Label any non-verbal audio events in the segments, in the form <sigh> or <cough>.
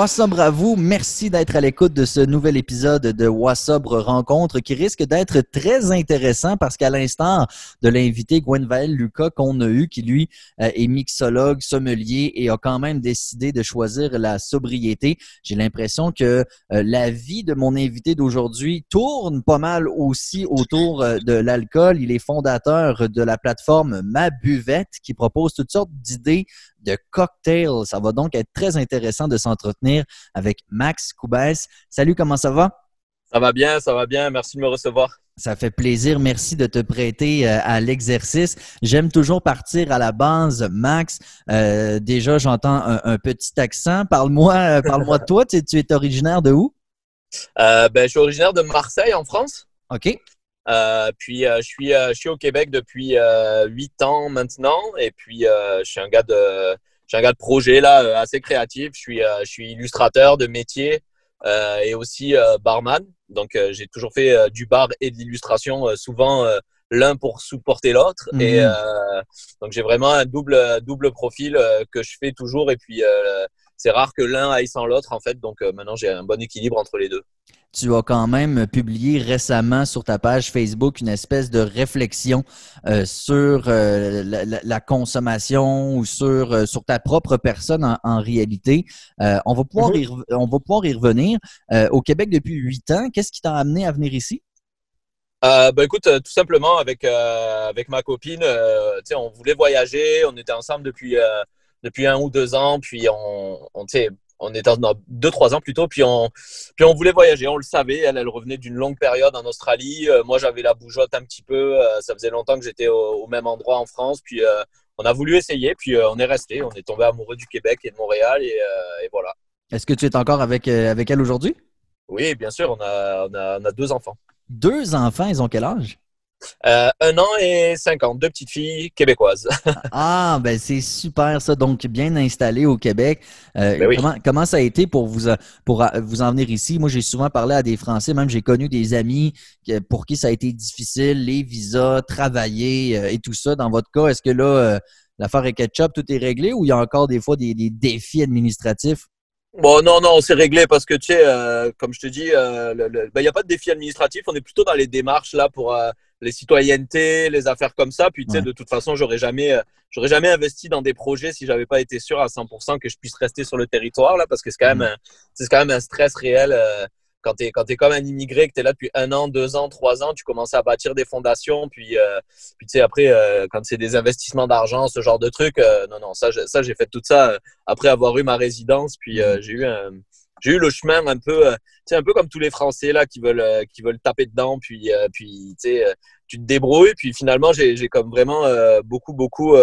Wassobre à vous. Merci d'être à l'écoute de ce nouvel épisode de Wassobre Rencontre qui risque d'être très intéressant parce qu'à l'instant de l'invité Gwenvael Lucas qu'on a eu, qui lui euh, est mixologue, sommelier et a quand même décidé de choisir la sobriété, j'ai l'impression que euh, la vie de mon invité d'aujourd'hui tourne pas mal aussi autour euh, de l'alcool. Il est fondateur de la plateforme Ma Buvette qui propose toutes sortes d'idées de cocktails. Ça va donc être très intéressant de s'entretenir avec Max Coubès. Salut, comment ça va? Ça va bien, ça va bien. Merci de me recevoir. Ça fait plaisir. Merci de te prêter euh, à l'exercice. J'aime toujours partir à la base, Max. Euh, déjà, j'entends un, petit accent. Parle-moi euh, parle de toi. Tu, tu, es originaire de où? ben, je suis originaire de Marseille, en France. OK. Euh, puis euh, je, suis, euh, je suis au Québec depuis huit ans maintenant. Et puis je suis un gars de, je un gars de projet là, assez créatif. Je suis, je suis illustrateur de métier et aussi barman. Donc j'ai toujours fait du bar et de l'illustration, souvent l'un pour supporter l'autre. Et mhm. donc j'ai vraiment un double, double profil que je fais toujours. Et puis c'est rare que l'un aille sans l'autre en fait. Donc maintenant j'ai un bon équilibre entre les deux tu as quand même publié récemment sur ta page Facebook une espèce de réflexion euh, sur euh, la, consommation ou sur, euh, sur ta propre personne en, réalité. on, va pouvoir y, mm-hmm. on va pouvoir y revenir. au Québec depuis huit ans, qu'est-ce qui t'a amené à venir ici? ben écoute, tout simplement avec, avec ma copine, on voulait voyager, on était ensemble depuis, depuis un ou deux ans, puis on, on on était dans deux, trois ans plutôt, puis on, puis on voulait voyager, on le savait. Elle, elle revenait d'une longue période en Australie. Euh, moi, j'avais la bougeotte un petit peu. Euh, ça faisait longtemps que j'étais au, même endroit en France. Puis euh, on a voulu essayer, puis on est resté. On est tombé amoureux du Québec et de Montréal, et, voilà. Est-ce que tu es encore avec, avec elle aujourd'hui? Oui, bien sûr. On a, on a, on a deux enfants. Deux enfants, ils ont quel âge? Euh, un an et cinq ans, deux petites filles québécoises. <laughs> ah, ben c'est super ça. Donc, bien installé au Québec. Euh, ben comment, ça a été pour vous, pour vous en venir ici? Moi, j'ai souvent parlé à des Français, même j'ai connu des amis pour qui ça a été difficile, les visas, travailler euh, et tout ça. Dans votre cas, est-ce que là, l'affaire est ketchup, tout est réglé ou il y a encore des fois des, défis administratifs? Bon, non, non, c'est réglé parce que, tu sais, comme je te dis, ben, il n'y a pas de défis administratifs. On est plutôt dans les démarches là pour les citoyennetés, les affaires comme ça. Puis, tu sais, de toute façon, j'aurais jamais, euh, j'aurais jamais investi dans des projets si j'avais pas été sûr à 100% que je puisse rester sur le territoire, là, parce que c'est quand même, c'est quand même un stress réel. Euh, quand tu es, quand es comme un immigré, que tu es là depuis un an, deux ans, trois ans, tu commences à bâtir des fondations. Puis, euh, puis tu sais, après, quand c'est des investissements d'argent, ce genre de trucs, non, non, ça, ça j'ai fait tout ça après avoir eu ma résidence. Puis j'ai eu un, j'ai eu le chemin un peu, euh, tu un peu comme tous les Français là qui veulent, euh, qui veulent taper dedans, puis, euh, puis tu te débrouilles. Puis finalement, j'ai, j'ai comme vraiment beaucoup, beaucoup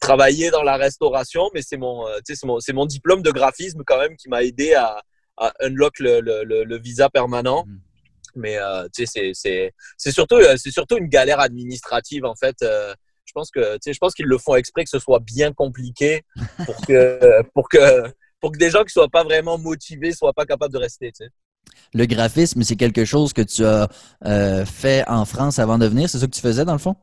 travaillé dans la restauration, mais c'est mon, c'est mon, c'est mon diplôme de graphisme quand même qui m'a aidé à, à unlock le, le, le, visa permanent. Mmh. Mais sais, c'est, c'est, c'est surtout, c'est surtout une galère administrative en fait. je pense que, tu sais, je pense qu'ils le font exprès que ce soit bien compliqué pour que, pour que pour que des gens qui soient pas vraiment motivés soient pas capables de rester. Tu sais. Le graphisme, c'est quelque chose que tu as euh, fait en France avant de venir. C'est ça que tu faisais dans le fond?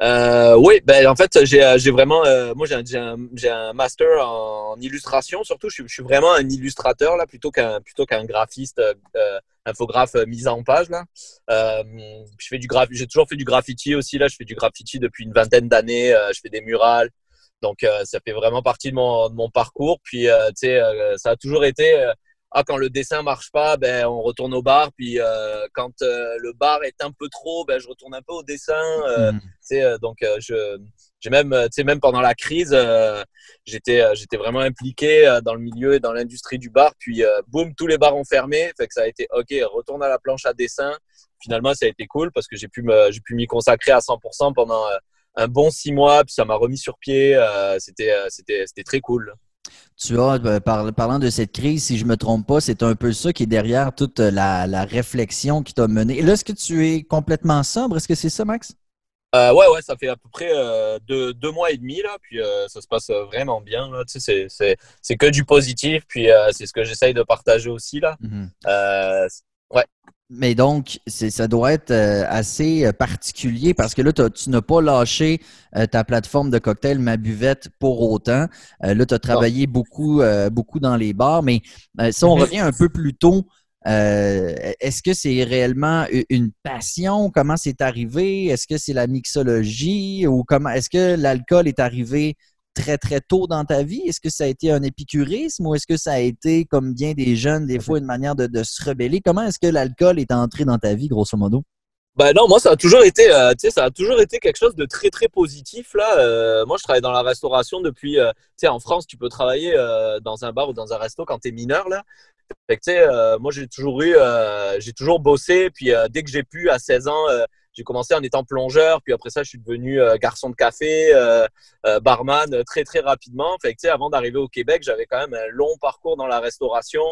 Euh, oui, ben en fait, j'ai euh, vraiment, moi j'ai un, un, master en, illustration. Surtout, je, suis vraiment un illustrateur là, plutôt qu'un plutôt qu'un graphiste, infographe mise en page là. je fais du j'ai toujours fait du graffiti aussi là. Je fais du graffiti depuis une vingtaine d'années. je fais des murales. Donc, euh, ça fait vraiment partie de mon, de mon parcours. Puis, euh, tu sais, euh, ça a toujours été ah, quand le dessin marche pas, ben, on retourne au bar. Puis quand le bar est un peu trop, ben, je retourne un peu au dessin. Mmh. sais donc, je, j'ai même, même pendant la crise, j'étais, j'étais vraiment impliqué dans le milieu et dans l'industrie du bar. Puis, boum, tous les bars ont fermé. Fait que ça a été OK, retourne à la planche à dessin. Finalement, ça a été cool parce que j'ai pu, me, j'ai pu m'y consacrer à 100% pendant un bon six mois, puis ça m'a remis sur pied. Euh, c'était, euh, c'était, c'était très cool. Tu as, euh, parlant de cette crise, si je ne me trompe pas, c'est un peu ça qui est derrière toute la, réflexion qui t'a mené. Et là, est-ce que tu es complètement sobre? Est-ce que c'est ça, Max? Euh, ouais, ouais, ça fait à peu près deux, mois et demi, là, puis ça se passe vraiment bien. Là, tu sais, c'est, que du positif, puis c'est ce que j'essaye de partager aussi. Là. Mm-hmm. ouais. Mais donc, ça doit être euh, assez particulier parce que là, tu n'as pas lâché ta plateforme de cocktail, ma buvette, pour autant. là, tu as travaillé beaucoup, beaucoup dans les bars. Mais si on mm-hmm. revient un peu plus tôt, est-ce que c'est réellement une passion? Comment c'est arrivé? Est-ce que c'est la mixologie? Ou comment est-ce que l'alcool est arrivé très, très tôt dans ta vie? Est-ce que ça a été un épicurisme ou est-ce que ça a été, comme bien des jeunes, des fois, une manière de, se rebeller? Comment est-ce que l'alcool est entré dans ta vie, grosso modo? Ben non, moi ça a toujours été, euh, ça a toujours été quelque chose de très très positif là. Euh, moi je travaille dans la restauration depuis, euh, tu sais, en France tu peux travailler dans un bar ou dans un resto quand tu es mineur là. Fait que, moi j'ai toujours eu, j'ai toujours bossé. Puis dès que j'ai pu à 16 ans, j'ai commencé en étant plongeur, puis après ça, je suis devenu euh, garçon de café, euh, euh, barman très très rapidement. Fait avant d'arriver au Québec, j'avais quand même un long parcours dans la restauration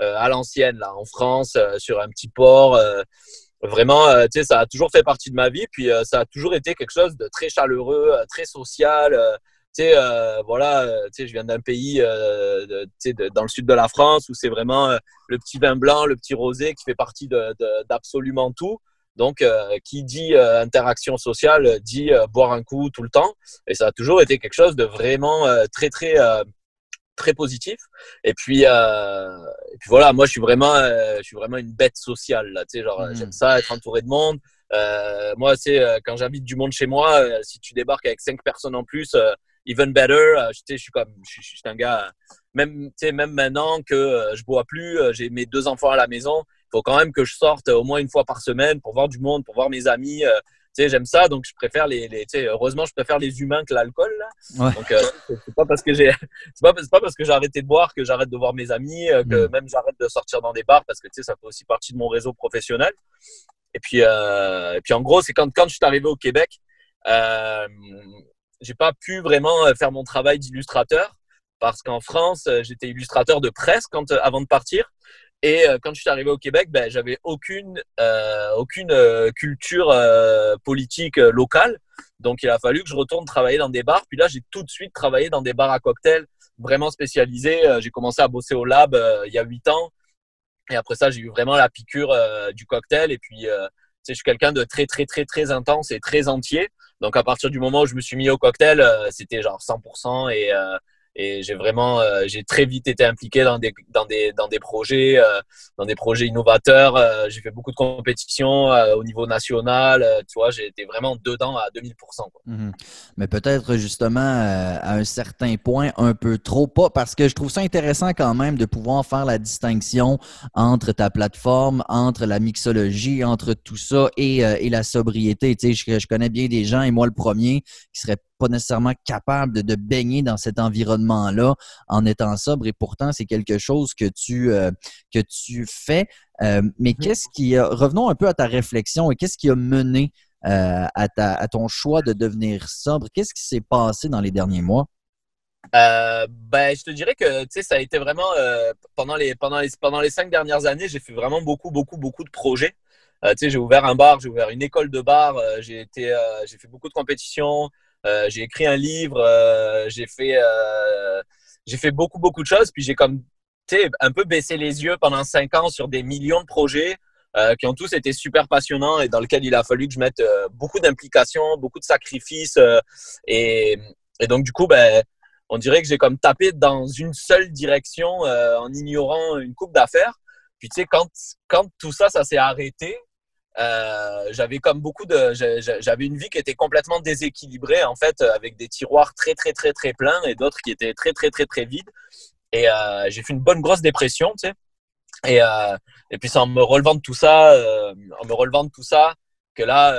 à l'ancienne, là, en France, sur un petit port. vraiment, ça a toujours fait partie de ma vie, puis ça a toujours été quelque chose de très chaleureux, très social. tu sais, voilà, je viens d'un pays, tu sais, dans le sud de la France où c'est vraiment le petit vin blanc, le petit rosé qui fait partie d'absolument tout. Donc, euh, qui dit euh, interaction sociale dit euh, boire un coup tout le temps. Et ça a toujours été quelque chose de vraiment très, très, très positif. Et puis, et puis voilà, moi, je suis vraiment, je suis vraiment une bête sociale. Là, tu sais, genre, mmh. j'aime ça, être entouré de monde. moi, c'est quand j'invite du monde chez moi, si tu débarques avec cinq personnes en plus, even better. je suis comme, je, suis un gars. Même, même maintenant que je bois plus, j'ai mes deux enfants à la maison faut quand même que je sorte au moins une fois par semaine pour voir du monde, pour voir mes amis. Euh, tu sais, j'aime ça, donc je préfère les, les heureusement, je préfère les humains que l'alcool. Donc, euh, c'est pas parce que j'ai, <laughs> c'est pas, pas, parce que j'ai arrêté de boire que j'arrête de voir mes amis, euh, que mm. même j'arrête de sortir dans des bars parce que tu sais, ça fait aussi partie de mon réseau professionnel. Et puis, et puis en gros, c'est quand, quand je suis arrivé au Québec, j'ai pas pu vraiment faire mon travail d'illustrateur parce qu'en France, j'étais illustrateur de presse quand, avant de partir. Et euh, quand je suis arrivé au Québec, ben, j'avais aucune, euh, aucune euh, culture politique locale. Donc, il a fallu que je retourne travailler dans des bars. Puis là, j'ai tout de suite travaillé dans des bars à cocktails vraiment spécialisés. j'ai commencé à bosser au lab il y a huit ans. Et après ça, j'ai eu vraiment la piqûre du cocktail. Et puis, je suis quelqu'un de très, très, très, très intense et très entier. Donc, à partir du moment où je me suis mis au cocktail, c'était genre 100%. Et, et j'ai vraiment euh, j'ai très vite été impliqué dans des dans des dans des projets euh, dans des projets innovateurs euh, j'ai fait beaucoup de compétitions au niveau national tu vois j'ai été vraiment dedans à 2000 mhm. mais peut-être justement à un certain point un peu trop pas parce que je trouve ça intéressant quand même de pouvoir faire la distinction entre ta plateforme entre la mixologie entre tout ça et, et la sobriété tu sais je, je connais bien des gens et moi le premier qui serait pas nécessairement capable de, baigner dans cet environnement-là en étant sobre et pourtant c'est quelque chose que tu, euh, que tu fais. Euh, mais qu'est-ce qui a, revenons un peu à ta réflexion et qu'est-ce qui a mené euh, à, ta, à ton choix de devenir sobre? Qu'est-ce qui s'est passé dans les derniers mois? ben, je te dirais que ça a été vraiment pendant, les, pendant, les, pendant les cinq dernières années, j'ai fait vraiment beaucoup, beaucoup, beaucoup de projets. j'ai ouvert un bar, j'ai ouvert une école de bar, j'ai été, j'ai fait beaucoup de compétitions, j'ai écrit un livre, euh, j'ai fait, euh, j'ai fait beaucoup, beaucoup de choses. Puis j'ai comme un peu baissé les yeux pendant cinq ans sur des millions de projets qui ont tous été super passionnants et dans lesquels il a fallu que je mette beaucoup d'implications, beaucoup de sacrifices. Et, et, donc, du coup, ben, on dirait que j'ai comme tapé dans une seule direction en ignorant une coupe d'affaires. Puis, tu sais, quand, quand tout ça, ça s'est arrêté, euh, j'avais comme beaucoup de, j'avais une vie qui était complètement déséquilibrée en fait, avec des tiroirs très très très très pleins et d'autres qui étaient très très très très vides. Et euh, j'ai fait une bonne grosse dépression, tu sais. Et, euh, et puis c'est en me relevant de tout ça, en me relevant de tout ça, que là,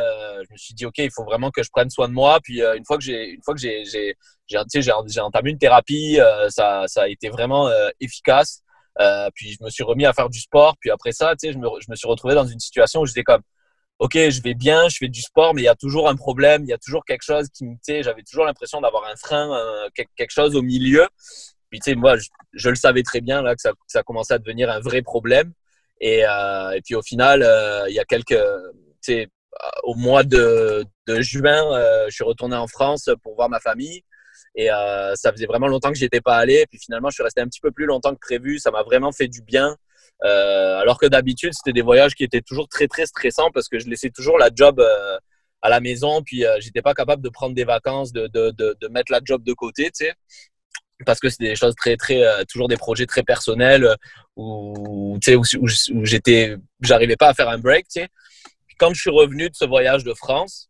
je me suis dit ok, il faut vraiment que je prenne soin de moi. Puis une fois que j'ai, une fois que j'ai, j'ai, j'ai entamé une thérapie, ça, ça a été vraiment efficace. Euh, puis je me suis remis à faire du sport. Puis après ça, tu sais, je me, je me suis retrouvé dans une situation où j'étais comme, ok, je vais bien, je fais du sport, mais il y a toujours un problème, il y a toujours quelque chose qui me, tu sais, j'avais toujours l'impression d'avoir un frein, quelque chose au milieu. Puis tu sais, moi, je, le savais très bien là que ça, ça commençait à devenir un vrai problème. Et, euh, et puis au final, euh, il y a quelques, tu sais, au mois de, de juin, je suis retourné en France pour voir ma famille. Et euh, ça faisait vraiment longtemps que j'y étais pas allé. Puis finalement, je suis resté un petit peu plus longtemps que prévu. Ça m'a vraiment fait du bien. alors que d'habitude, c'était des voyages qui étaient toujours très, très stressants parce que je laissais toujours la job à la maison, puis j'étais pas capable de prendre des vacances, de, de, de, mettre la job de côté, tu sais parce que c'est des choses très très toujours des projets très personnels où tu sais où, j'étais j'arrivais pas à faire un break tu sais quand je suis revenu de ce voyage de France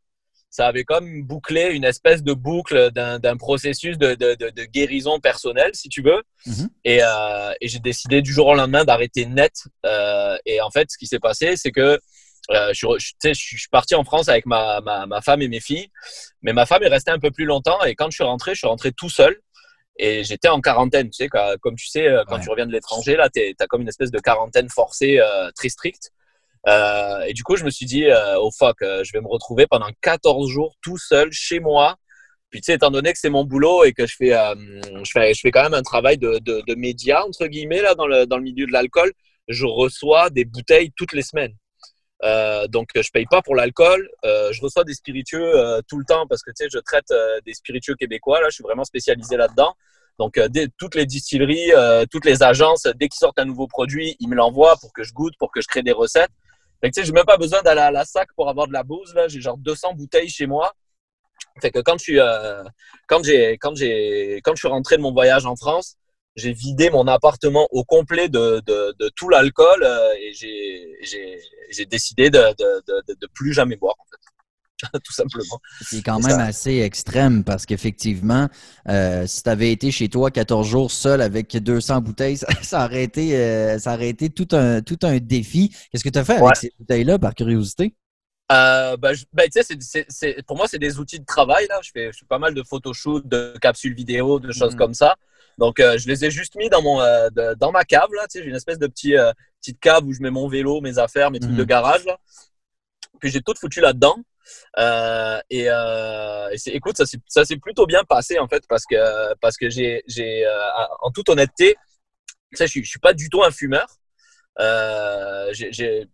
ça avait comme bouclé une espèce de boucle d'un processus de, de, de, guérison personnelle, si tu veux. Mm-hmm. et, euh, et j'ai décidé du jour au lendemain d'arrêter net. Euh, et en fait, ce qui s'est passé, c'est que euh, je, je, je, suis parti en France avec ma, ma, ma, femme et mes filles, mais ma femme est restée un peu plus longtemps. Et quand je suis rentré, je suis rentré tout seul. Et j'étais en quarantaine, tu sais, comme tu sais, quand tu reviens de l'étranger, là, tu as comme une espèce de quarantaine forcée très stricte. Euh, et du coup, je me suis dit, euh, oh fuck, euh, je vais me retrouver pendant 14 jours tout seul chez moi. Puis, tu sais, étant donné que c'est mon boulot et que je fais, je fais, je fais quand même un travail de, de, média, entre guillemets, là, dans le, dans le milieu de l'alcool, je reçois des bouteilles toutes les semaines. Euh, donc, je paye pas pour l'alcool. Euh, je reçois des spiritueux euh, tout le temps parce que tu sais, je traite des spiritueux québécois. Là, je suis vraiment spécialisé là-dedans. Donc, toutes les distilleries, toutes les agences, dès qu'ils sortent un nouveau produit, ils me l'envoient pour que je goûte, pour que je crée des recettes. Fait que, tu sais, j'ai même pas besoin d'aller à la sac pour avoir de la bouse. Là, j'ai genre 200 bouteilles chez moi. Fait que quand je suis, euh, quand j'ai, quand j'ai, quand je suis rentré de mon voyage en France, j'ai vidé mon appartement au complet de, de, de tout l'alcool euh, et j'ai, j'ai, décidé de, de, de, plus jamais boire. En fait. <laughs> tout simplement. C'est quand même assez extrême parce qu'effectivement, euh, si tu avais été chez toi 14 jours seul avec 200 bouteilles, <laughs> ça, aurait, été, euh, ça aurait été tout un, tout un défi. Qu'est-ce que tu as fait avec ces bouteilles-là, par curiosité? Euh, ben, ben, pour moi, c'est des outils de travail. Là. Je, fais, je fais pas mal de photoshoots, de capsules vidéo, de choses mm. comme ça. Donc, je les ai juste mis dans, mon, dans ma cave. J'ai une espèce de petit, petite cave où je mets mon vélo, mes affaires, mes trucs de mm. garage. Là. Puis j'ai tout foutu là-dedans. Euh, et, euh, écoute, ça s'est plutôt bien passé en fait parce que, parce que j'ai, euh, en toute honnêteté, je, je suis pas du tout un fumeur. Euh, j'ai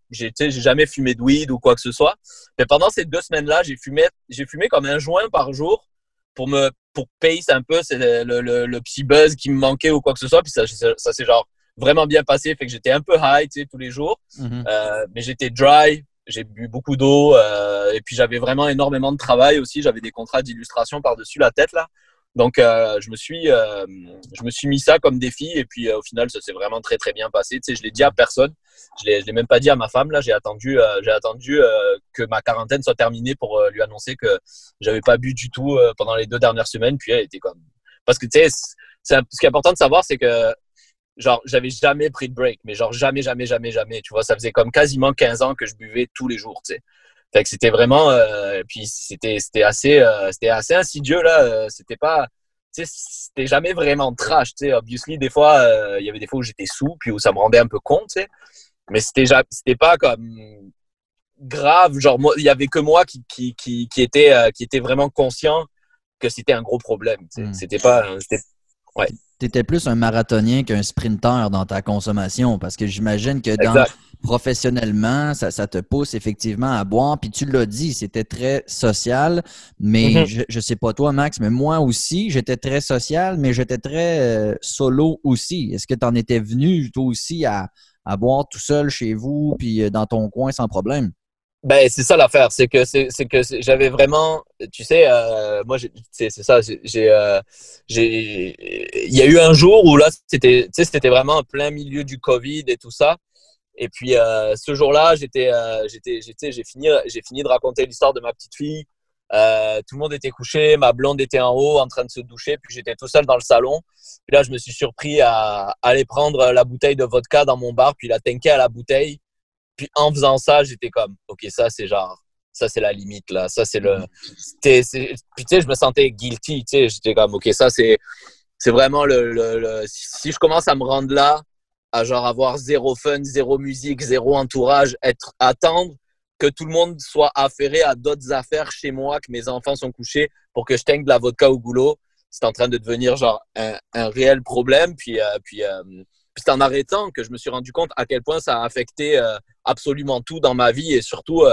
jamais fumé de weed ou quoi que ce soit. Mais pendant ces deux semaines-là, j'ai fumé, j'ai fumé comme un joint par jour pour me pour pace un peu le, le, le, petit buzz qui me manquait ou quoi que ce soit. Puis ça, ça s'est genre vraiment bien passé. Fait que j'étais un peu high tous les jours. Mm-hmm. euh, mais j'étais dry, j'ai bu beaucoup d'eau euh, et puis j'avais vraiment énormément de travail aussi. J'avais des contrats d'illustration par-dessus la tête là. Donc euh, je me suis euh, je me suis mis ça comme défi et puis au final ça s'est vraiment très très bien passé. Tu sais, je l'ai dit à personne. Je l'ai, l'ai même pas dit à ma femme là. J'ai attendu j'ai attendu que ma quarantaine soit terminée pour lui annoncer que j'avais pas bu du tout pendant les deux dernières semaines. Puis elle était comme parce que tu sais c'est, ce qui est important de savoir c'est que genre, j'avais jamais pris de break, mais genre jamais, jamais, jamais, jamais. Tu vois, ça faisait comme quasiment 15 ans que je buvais tous les jours, tu sais. Fait que c'était vraiment, euh, puis c'était, c'était assez, euh, c'était assez insidieux là. Euh, c'était pas, tu sais, c'était jamais vraiment trash, tu sais. Obviously, des fois, euh, il y avait des fois où j'étais sous, puis où ça me rendait un peu con, tu sais. Mais c'était, c'était pas comme grave. Genre, il y avait que moi qui, qui, qui, qui était, qui était vraiment conscient que c'était un gros problème. Tu sais. Hmm. C'était pas, c'était, ouais tu étais plus un marathonien qu'un sprinter dans ta consommation parce que j'imagine que dans, professionnellement, ça, ça, te pousse effectivement à boire. Puis tu l'as dit, c'était très social, mais mm-hmm. je ne sais pas toi, Max, mais moi aussi, j'étais très social, mais j'étais très euh, solo aussi. Est-ce que tu en étais venu, toi aussi, à, à boire tout seul chez vous, puis euh, dans ton coin sans problème? Ben, c'est ça l'affaire, c'est que c'est que j'avais vraiment, tu sais, euh, moi, c'est ça, j'ai, euh, j'ai, il y a eu un jour où là, c'était, tu sais, c'était vraiment en plein milieu du Covid et tout ça. Et puis euh, ce jour-là, j'étais, j'étais, j'étais, j'ai fini, j'ai fini de raconter l'histoire de ma petite fille. Tout le monde était couché, ma blonde était en haut en train de se doucher, puis j'étais tout seul dans le salon. Puis là, je me suis surpris à, aller prendre la bouteille de vodka dans mon bar, puis la tanker à la bouteille puis en faisant ça, j'étais comme, OK, ça, c'est genre, ça, c'est la limite, là. Ça, c'est le. Puis, tu sais, je me sentais guilty, tu sais. J'étais comme, OK, ça, c'est c'est vraiment le, le, Si je commence à me rendre là, à genre avoir zéro fun, zéro musique, zéro entourage, être, attendre que tout le monde soit affairé à d'autres affaires chez moi, que mes enfants sont couchés pour que je teigne de la vodka au goulot, c'est en train de devenir genre un, un réel problème. Puis, euh, puis, euh, c'est en arrêtant que je me suis rendu compte à quel point ça a affecté euh, absolument tout dans ma vie et surtout,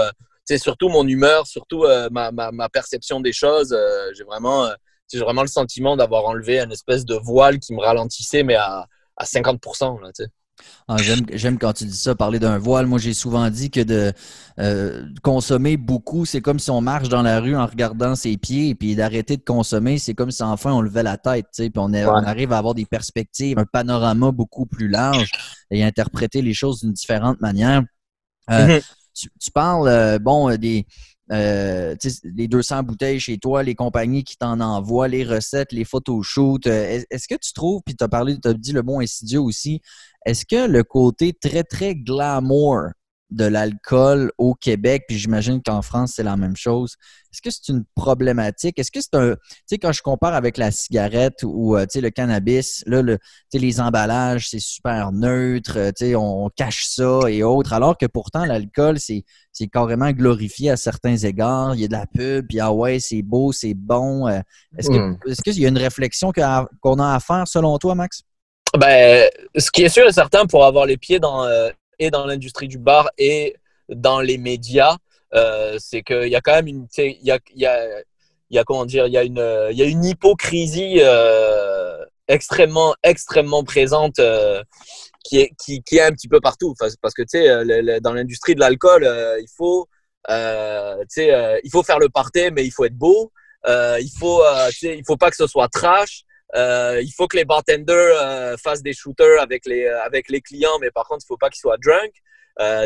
c'est euh, surtout mon humeur, surtout euh, ma, perception des choses. j'ai vraiment, j'ai vraiment le sentiment d'avoir enlevé une espèce de voile qui me ralentissait, mais à, à 50%. Là, Ah, j'aime quand tu dis ça, parler d'un voile. Moi, j'ai souvent dit que de euh, consommer beaucoup, c'est comme si on marche dans la rue en regardant ses pieds, et puis d'arrêter de consommer, c'est comme si enfin on levait la tête, puis on, arrive à avoir des perspectives, un panorama beaucoup plus large et interpréter les choses d'une différente manière. Euh, mm-hmm. tu, parles, euh, bon, des euh, les 200 bouteilles chez toi, les compagnies qui t'en envoient, les recettes, les photoshoots. Euh, est-ce que tu trouves, puis tu as parlé, tu as dit le bon insidieux aussi, est-ce que le côté très, très glamour de l'alcool au Québec, puis j'imagine qu'en France, c'est la même chose. Est-ce que c'est une problématique? Est-ce que c'est un. Tu sais, quand je compare avec la cigarette ou euh, le cannabis, là, le, les emballages, c'est super neutre, euh, tu sais, on, cache ça et autres, alors que pourtant, l'alcool, c'est, c'est carrément glorifié à certains égards. Il y a de la pub, puis ah ouais, c'est beau, c'est bon. Euh, est-ce, que, hmm. est-ce qu'il y a une réflexion qu'on a à faire selon toi, Max? Ben, ce qui est sûr et certain pour avoir les pieds dans, dans l'industrie du bar et dans les médias, euh, c'est qu'il y a quand même une, il y a, y, y a, comment dire, il y a une, il y a une hypocrisie euh, extrêmement, extrêmement présente euh, qui est, qui, est un petit peu partout. Parce que tu sais, dans l'industrie de l'alcool, il faut, tu sais, il faut faire le party, mais il faut être beau. il faut, il faut pas que ce soit trash. Euh, il faut que les bartenders euh, fassent des shooters avec les, euh, avec les clients, mais par contre, il ne faut pas qu'ils soient drunk.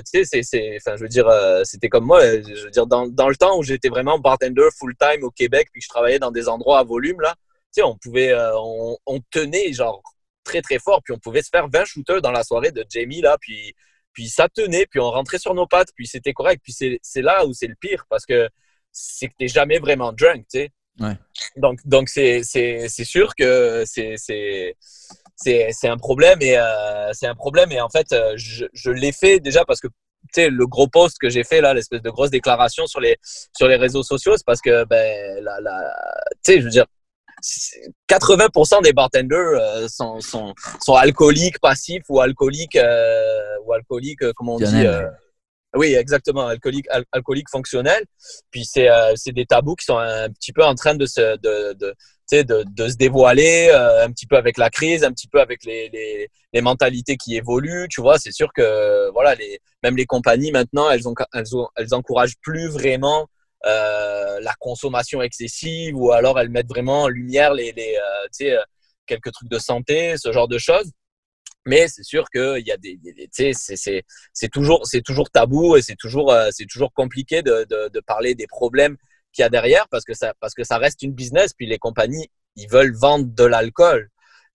tu sais, c'est, enfin, je veux dire, c'était comme moi. Je veux dire, dans, dans le temps où j'étais vraiment bartender full time au Québec, puis que je travaillais dans des endroits à volume là, tu sais, on pouvait, on, tenait genre très très fort, puis on pouvait se faire 20 shooters dans la soirée de Jamie là, puis puis ça tenait, puis on rentrait sur nos pattes, puis c'était correct. Puis c'est là où c'est le pire parce que c'est que t'es jamais vraiment drunk, tu sais. Donc, donc c'est, c'est, c'est sûr que c'est, c'est, c'est, c'est un problème et euh, c'est un problème et en fait euh, je, je l'ai fait déjà parce que tu sais le gros post que j'ai fait là l'espèce de grosse déclaration sur les sur les réseaux sociaux c'est parce que ben la, la tu sais je veux dire 80% des bartenders euh, sont, sont, sont, alcooliques passifs ou alcooliques ou alcooliques comment on dit oui, exactement, alcoolique, alcoolique fonctionnel. Puis c'est euh, des tabous qui sont un petit peu en train de se, de, de, de, de se dévoiler, euh, un petit peu avec la crise, un petit peu avec les, les, les mentalités qui évoluent. Tu vois, c'est sûr que voilà, les, même les compagnies maintenant, elles, ont, elles, ont, elles encouragent plus vraiment euh, la consommation excessive ou alors elles mettent vraiment en lumière les, les euh, quelques trucs de santé, ce genre de choses. Mais c'est sûr qu'il y a des, c'est toujours, c'est toujours tabou et c'est toujours, euh, c'est toujours compliqué de, de, parler des problèmes qu'il y a derrière parce que ça, parce que ça reste une business. Puis les compagnies, ils veulent vendre de l'alcool.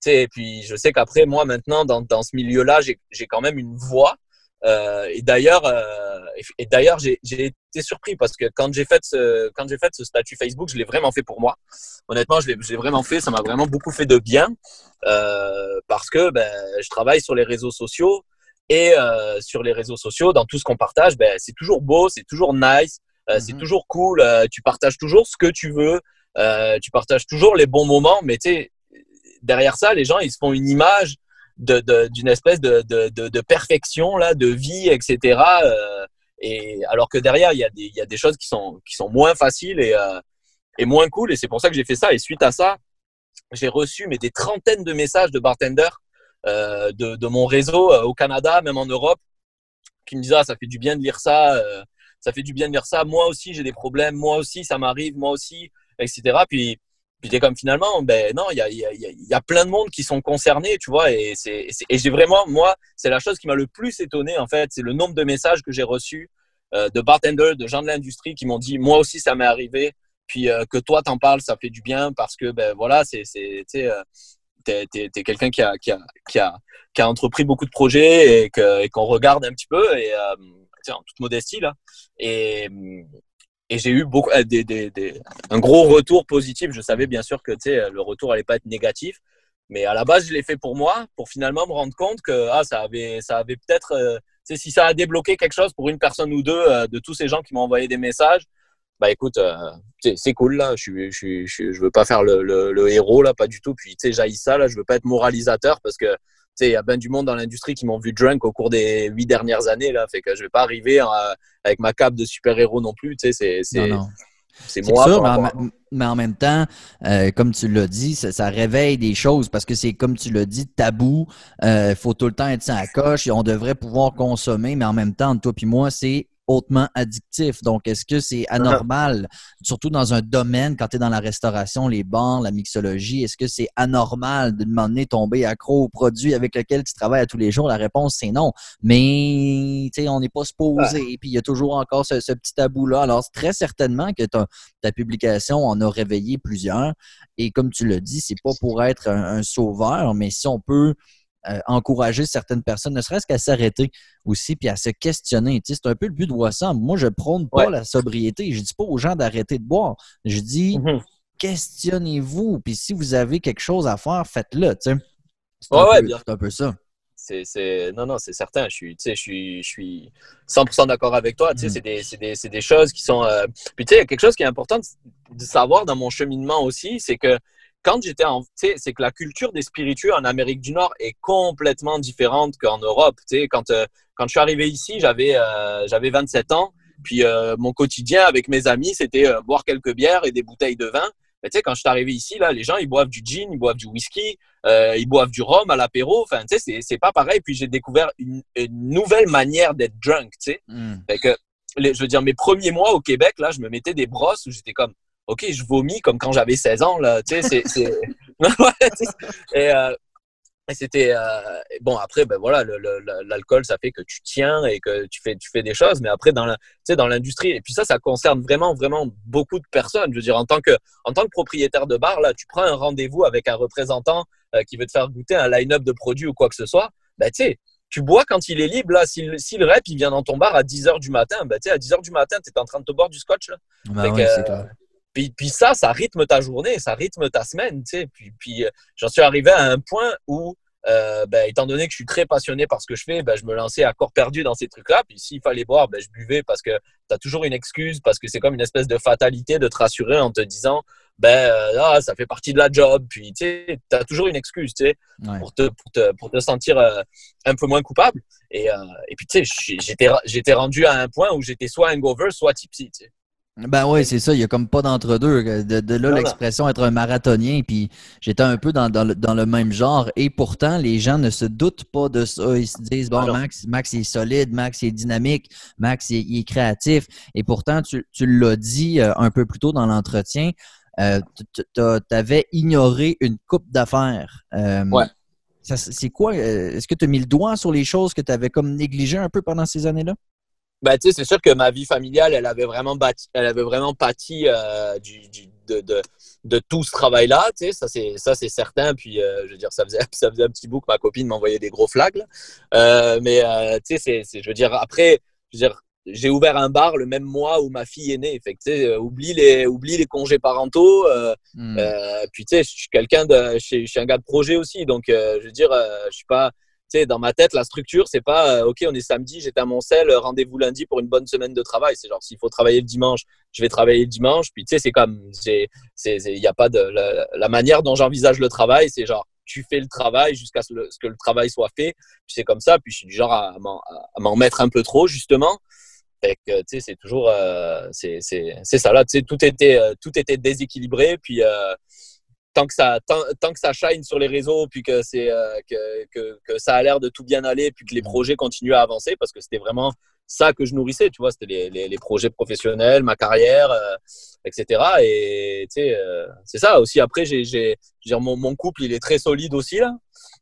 Et puis je sais qu'après moi maintenant dans, dans ce milieu-là, j'ai quand même une voix euh, et d'ailleurs, euh, et d'ailleurs, j'ai été surpris parce que quand j'ai fait ce, quand j'ai fait ce statut Facebook, je l'ai vraiment fait pour moi. Honnêtement, je l'ai vraiment fait. Ça m'a vraiment beaucoup fait de bien euh, parce que ben, je travaille sur les réseaux sociaux et sur les réseaux sociaux, dans tout ce qu'on partage, ben, c'est toujours beau, c'est toujours nice, c'est mhm. toujours cool. Tu partages toujours ce que tu veux, tu partages toujours les bons moments, mais tu derrière ça, les gens ils se font une image d'une espèce de, de, perfection là, de vie, etc. Euh, et alors que derrière, il y, a des, il y a des choses qui sont, qui sont moins faciles et, euh, et moins cool. Et c'est pour ça que j'ai fait ça. Et suite à ça, j'ai reçu mais, des trentaines de messages de bartenders euh, de, de, mon réseau au Canada, même en Europe, qui me disaient ah, ça fait du bien de lire ça, ça fait du bien de lire ça. Moi aussi, j'ai des problèmes. Moi aussi, ça m'arrive. Moi aussi, etc. Puis t'es comme finalement, ben non, il y a, y, a, y a, plein de monde qui sont concernés, tu vois. Et, c'est, et j'ai vraiment, moi, c'est la chose qui m'a le plus étonné, en fait, c'est le nombre de messages que j'ai reçus euh, de bartenders, de gens de l'industrie qui m'ont dit, moi aussi, ça m'est arrivé. Puis euh, que toi, t'en parles, ça fait du bien parce que, ben voilà, c'est, c'est, tu euh, t'es, t'es, t'es quelqu'un qui a, qui, a, qui, a, qui a entrepris beaucoup de projets et, que, et qu'on regarde un petit peu. Et, euh, en toute modestie, là. Et, et j'ai eu beaucoup, euh, un gros retour positif. Je savais bien sûr que le retour allait pas être négatif, mais à la base, je l'ai fait pour moi, pour finalement me rendre compte que ah, ça avait, ça avait peut-être, euh, si ça a débloqué quelque chose pour une personne ou deux euh, de tous ces gens qui m'ont envoyé des messages, bah écoute, c'est cool là. Je, je, je, je, veux pas faire le, le, héros là, pas du tout. Puis tu sais, ça là. Je veux pas être moralisateur parce que il y a bien du monde dans l'industrie qui m'ont vu drunk au cours des huit dernières années là, fait que je vais pas arriver avec ma cape de super héros non plus. Tu sais, c'est C'est moi. Sûr, mais, en, même temps, euh, comme tu l'as dit, ça, réveille des choses parce que c'est, comme tu l'as dit, tabou. Il euh, faut tout le temps être sans coche et on devrait pouvoir consommer, mais en même temps, toi et moi, c'est hautement addictif. Donc, est-ce que c'est anormal, surtout dans un domaine, quand tu es dans la restauration, les bars, la mixologie, est-ce que c'est anormal de demander tomber accro au produit avec lequel tu travailles à tous les jours? La réponse, c'est non. Mais, tu sais, on n'est pas supposé. et Puis, il y a toujours encore ce, petit tabou-là. Alors, très certainement que ta, publication en a réveillé plusieurs. Et comme tu l'as dit, c'est pas pour être un sauveur, mais si on peut euh, encourager certaines personnes, ne serait-ce qu'à s'arrêter aussi, puis à se questionner. c'est un peu le but de Wasson. Moi, je prône pas la sobriété. Je dis pas aux gens d'arrêter de boire. Je dis, mm-hmm. questionnez-vous. Puis si vous avez quelque chose à faire, faites-le. C'est un, peu ça. C'est, non, non, c'est certain. Je suis, je suis, je suis 100% d'accord avec toi. Mm. C'est, des, des, des, choses qui sont. Euh, puis, tu sais, il y a quelque chose qui est important de savoir dans mon cheminement aussi, c'est que quand j'étais en, c'est que la culture des spiritueux en Amérique du Nord est complètement différente qu'en Europe. Tu sais, quand, euh, quand je suis arrivé ici, j'avais euh, j'avais 27 ans. Puis euh, mon quotidien avec mes amis, c'était boire quelques bières et des bouteilles de vin. Mais tu sais, quand je suis arrivé ici, là, les gens, ils boivent du gin, ils boivent du whisky, ils boivent du rhum à l'apéro. Enfin, tu sais, c'est pas pareil. Puis j'ai découvert une, nouvelle manière d'être drunk, tu sais. Hmm. Fait que, je veux dire, mes premiers mois au Québec, là, je me mettais des brosses où j'étais comme, OK, je vomis comme quand j'avais 16 ans, là. Tu sais, c'est. <laughs> <laughs> et, euh, et c'était. Euh, bon, après, ben voilà, l'alcool, ça fait que tu tiens et que tu fais, tu fais des choses, mais après, dans l'industrie, et puis ça, ça concerne vraiment, vraiment beaucoup de personnes. Je veux dire, en tant que, en tant que propriétaire de bar, là, tu prends un rendez-vous avec un représentant euh, qui veut te faire goûter un line-up de produits ou quoi que ce soit, ben, tu sais, tu bois quand il est libre. Là, si, si le rep, il vient dans ton bar à 10 h du matin, ben, tu sais, à 10 h du matin, tu es en train de te boire du scotch. Là. Ben ouais, clair. Puis, puis ça, ça rythme ta journée, ça rythme ta semaine. Tu sais. Puis, puis euh, j'en suis arrivé à un point où, euh, ben, étant donné que je suis très passionné par ce que je fais, ben, je me lançais à corps perdu dans ces trucs-là. Puis s'il fallait boire, ben, je buvais parce que tu as toujours une excuse, parce que c'est comme une espèce de fatalité de te rassurer en te disant ben euh, ah, ça fait partie de la job. Puis tu as toujours une excuse tu sais, pour, te, pour, te, pour te sentir un peu moins coupable. Et, et puis tu sais, j'étais rendu à un point où j'étais soit hangover, soit tipsy. Tu sais. Ben oui, c'est ça. Il n'y a comme pas d'entre-deux. De, là, l'expression être un marathonien. Puis j'étais un peu dans, le, même genre. Et pourtant, les gens ne se doutent pas de ça. Ils se disent, bon, Max, Max est solide, Max est dynamique, Max il est créatif. Et pourtant, tu, l'as dit euh, un peu plus tôt dans l'entretien, euh, tu avais ignoré une coupe d'affaires. Euh, ouais. C'est quoi? Est-ce que tu as mis le doigt sur les choses que tu avais comme négligées un peu pendant ces années-là? Ben, tu sais, c'est sûr que ma vie familiale, elle avait vraiment, bâti, elle avait vraiment pâti euh, du, du, de, de, de, tout ce travail-là. Tu sais, ça, c'est, ça, c'est certain. Puis, euh, je veux dire, ça faisait, <laughs> ça faisait un petit bout que ma copine m'envoyait des gros flags. Euh, mais, euh, tu sais, c'est, je veux dire, après, je veux dire, j'ai ouvert un bar le même mois où ma fille est née. Fait que, sais, oublie les, oublie les congés parentaux. Hmm. puis, tu sais, je suis quelqu'un de, je suis un gars de projet aussi. Donc, je veux dire, je suis pas, dans ma tête, la structure, c'est pas euh, OK, on est samedi, j'étais à mon sel, rendez-vous lundi pour une bonne semaine de travail. C'est genre, s'il faut travailler le dimanche, je vais travailler le dimanche. Puis, tu sais, c'est comme, il n'y a pas de. La, manière dont j'envisage le travail, c'est genre, tu fais le travail jusqu'à ce, que le travail soit fait. C'est comme ça. Puis, je suis du genre à, m'en mettre un peu trop, justement. Fait que, tu sais, c'est toujours. Euh, c'est ça, là. Tu sais, tout était, euh, tout était déséquilibré. Puis, tant que ça tant, que ça shine sur les réseaux puis que c'est euh, que, que, ça a l'air de tout bien aller puis que les projets continuent à avancer parce que c'était vraiment ça que je nourrissais tu vois c'était les, les, projets professionnels ma carrière euh, etc et tu sais euh, c'est ça aussi. Après j'ai j'ai mon, mon, couple il est très solide aussi là.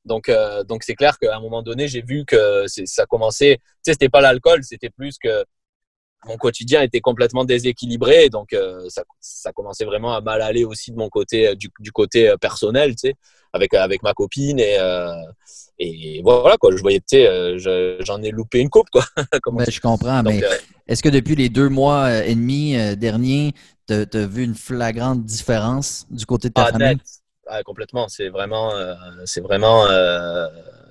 Donc donc c'est clair qu'à un moment donné j'ai vu que ça commençait tu sais c'était pas l'alcool c'était plus que mon quotidien était complètement déséquilibré, donc euh, ça, ça, commençait vraiment à mal aller aussi de mon côté, euh, du, du côté euh, personnel, tu sais, avec avec ma copine et et voilà quoi. Je voyais, tu sais, j'en ai loupé une coupe quoi. <laughs> Ben, je comprends, mais est-ce que depuis les deux mois et demi derniers, tu as, vu une flagrante différence du côté de ta ah, famille? Ah, complètement. C'est vraiment, c'est vraiment,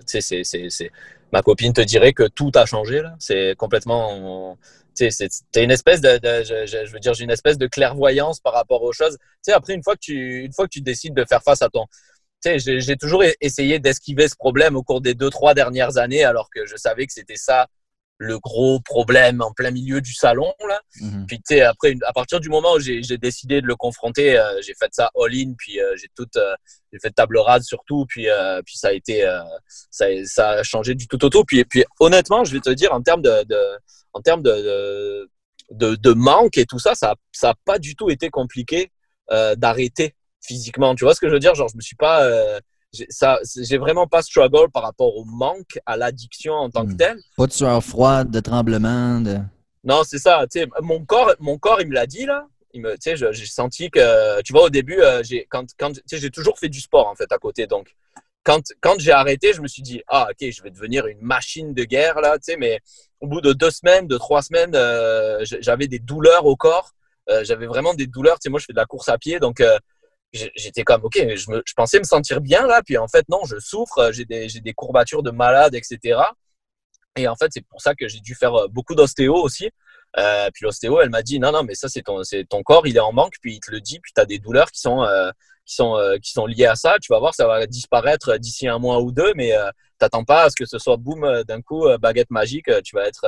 tu sais, c'est ma copine te dirait que tout a changé là. C'est complètement c'est une espèce de, je, veux dire, j'ai une espèce de clairvoyance par rapport aux choses. Tu sais, après, une fois que tu, une fois que tu décides de faire face à ton, tu sais, j'ai toujours essayé d'esquiver ce problème au cours des deux, trois dernières années, alors que je savais que c'était ça le gros problème en plein milieu du salon là. Mhm. Puis tu sais après à partir du moment où j'ai décidé de le confronter, euh, j'ai fait ça all in puis euh, j'ai tout euh, j'ai fait table rase surtout puis puis ça a été ça, ça, a changé du tout au tout puis puis honnêtement, je vais te dire en termes de, de en termes de, de, de manque et tout ça, ça ça a pas du tout été compliqué d'arrêter physiquement. Tu vois ce que je veux dire? Genre je me suis pas j'ai vraiment pas struggle par rapport au manque, à l'addiction en tant que hmm. telle. Pas de sueur froide, de tremblement, de... Non, c'est ça. Mon corps, mon corps, il me l'a dit, là. J'ai senti que, tu vois, au début, euh, j'ai quand, quand, j'ai toujours fait du sport, en fait, à côté. Donc, quand, quand j'ai arrêté, je me suis dit, ah, ok, je vais devenir une machine de guerre, là, tu sais, mais au bout de deux semaines, de trois semaines, euh, j'avais des douleurs au corps. Euh, j'avais vraiment des douleurs. Tu sais, moi, je fais de la course à pied, donc j'étais comme, ok, je, pensais me sentir bien là, puis en fait, non, je souffre, j'ai des, des, courbatures de malade, etc. Et en fait, c'est pour ça que j'ai dû faire euh, beaucoup d'ostéo aussi. Euh, puis l'ostéo, elle m'a dit, non, non, mais ça, c'est ton, ton corps, il est en manque, puis il te le dit, puis tu as des douleurs qui sont, euh, qui, sont, euh, qui sont liées à ça. Tu vas voir, ça va disparaître d'ici un mois ou deux, mais t'attends pas à ce que ce soit, boum, d'un coup, baguette magique, tu vas être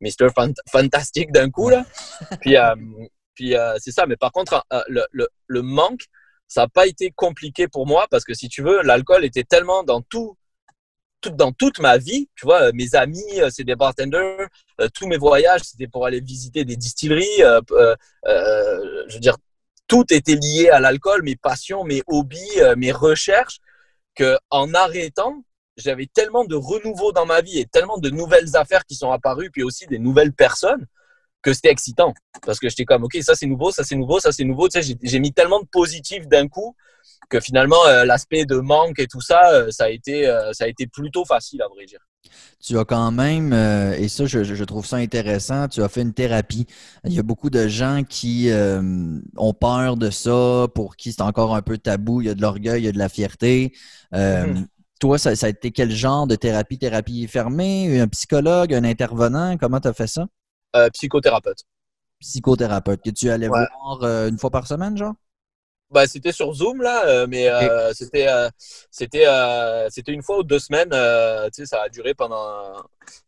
Mr. Fantastic d'un coup, là. puis, puis c'est ça, mais par contre, le, le, le manque, ça n'a pas été compliqué pour moi parce que si tu veux, l'alcool était tellement dans tout, tout, dans toute ma vie. Tu vois, mes amis, euh, c'est des bartenders. Euh, tous mes voyages, c'était pour aller visiter des distilleries. Euh, je veux dire, tout était lié à l'alcool, mes passions, mes hobbies, mes recherches, que en arrêtant, j'avais tellement de renouveau dans ma vie et tellement de nouvelles affaires qui sont apparues, puis aussi des nouvelles personnes que c'était excitant. Parce que j'étais comme, OK, ça c'est nouveau, ça c'est nouveau, ça c'est nouveau. Tu sais, j'ai mis tellement de positifs d'un coup que finalement, euh, l'aspect de manque et tout ça, euh, ça, a été, euh, ça a été plutôt facile, à vrai dire. Tu as quand même, et ça, je, trouve ça intéressant, tu as fait une thérapie. Il y a beaucoup de gens qui ont peur de ça, pour qui c'est encore un peu tabou. Il y a de l'orgueil, il y a de la fierté. Mm-hmm. Toi, ça, ça, a été quel genre de thérapie? Thérapie fermée, un psychologue, un intervenant? Comment tu as fait ça? Euh, psychothérapeute. Psychothérapeute, que tu allais voir euh, une fois par semaine, genre? Bah, c'était sur Zoom là, euh, mais c'était c'était c'était une fois ou deux semaines. tu sais, ça a duré pendant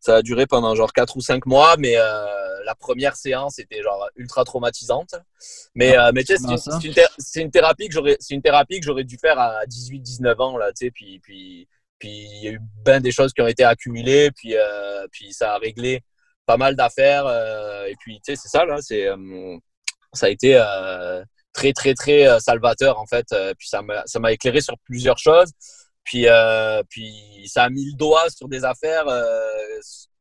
ça a duré pendant genre quatre ou cinq mois, mais la première séance était genre ultra traumatisante. Mais ah, mais tu sais, c'est une, thérapie que j'aurais c'est une thérapie que j'aurais dû faire à 18-19 ans là, tu sais, puis puis puis il y a eu bien des choses qui ont été accumulées, puis puis ça a réglé pas mal d'affaires. Euh, et puis, tu sais, c'est ça, là. C'est, euh, ça a été euh, très, très, très salvateur, en fait. puis, ça m'a, éclairé sur plusieurs choses. Puis, puis, ça a mis le doigt sur des affaires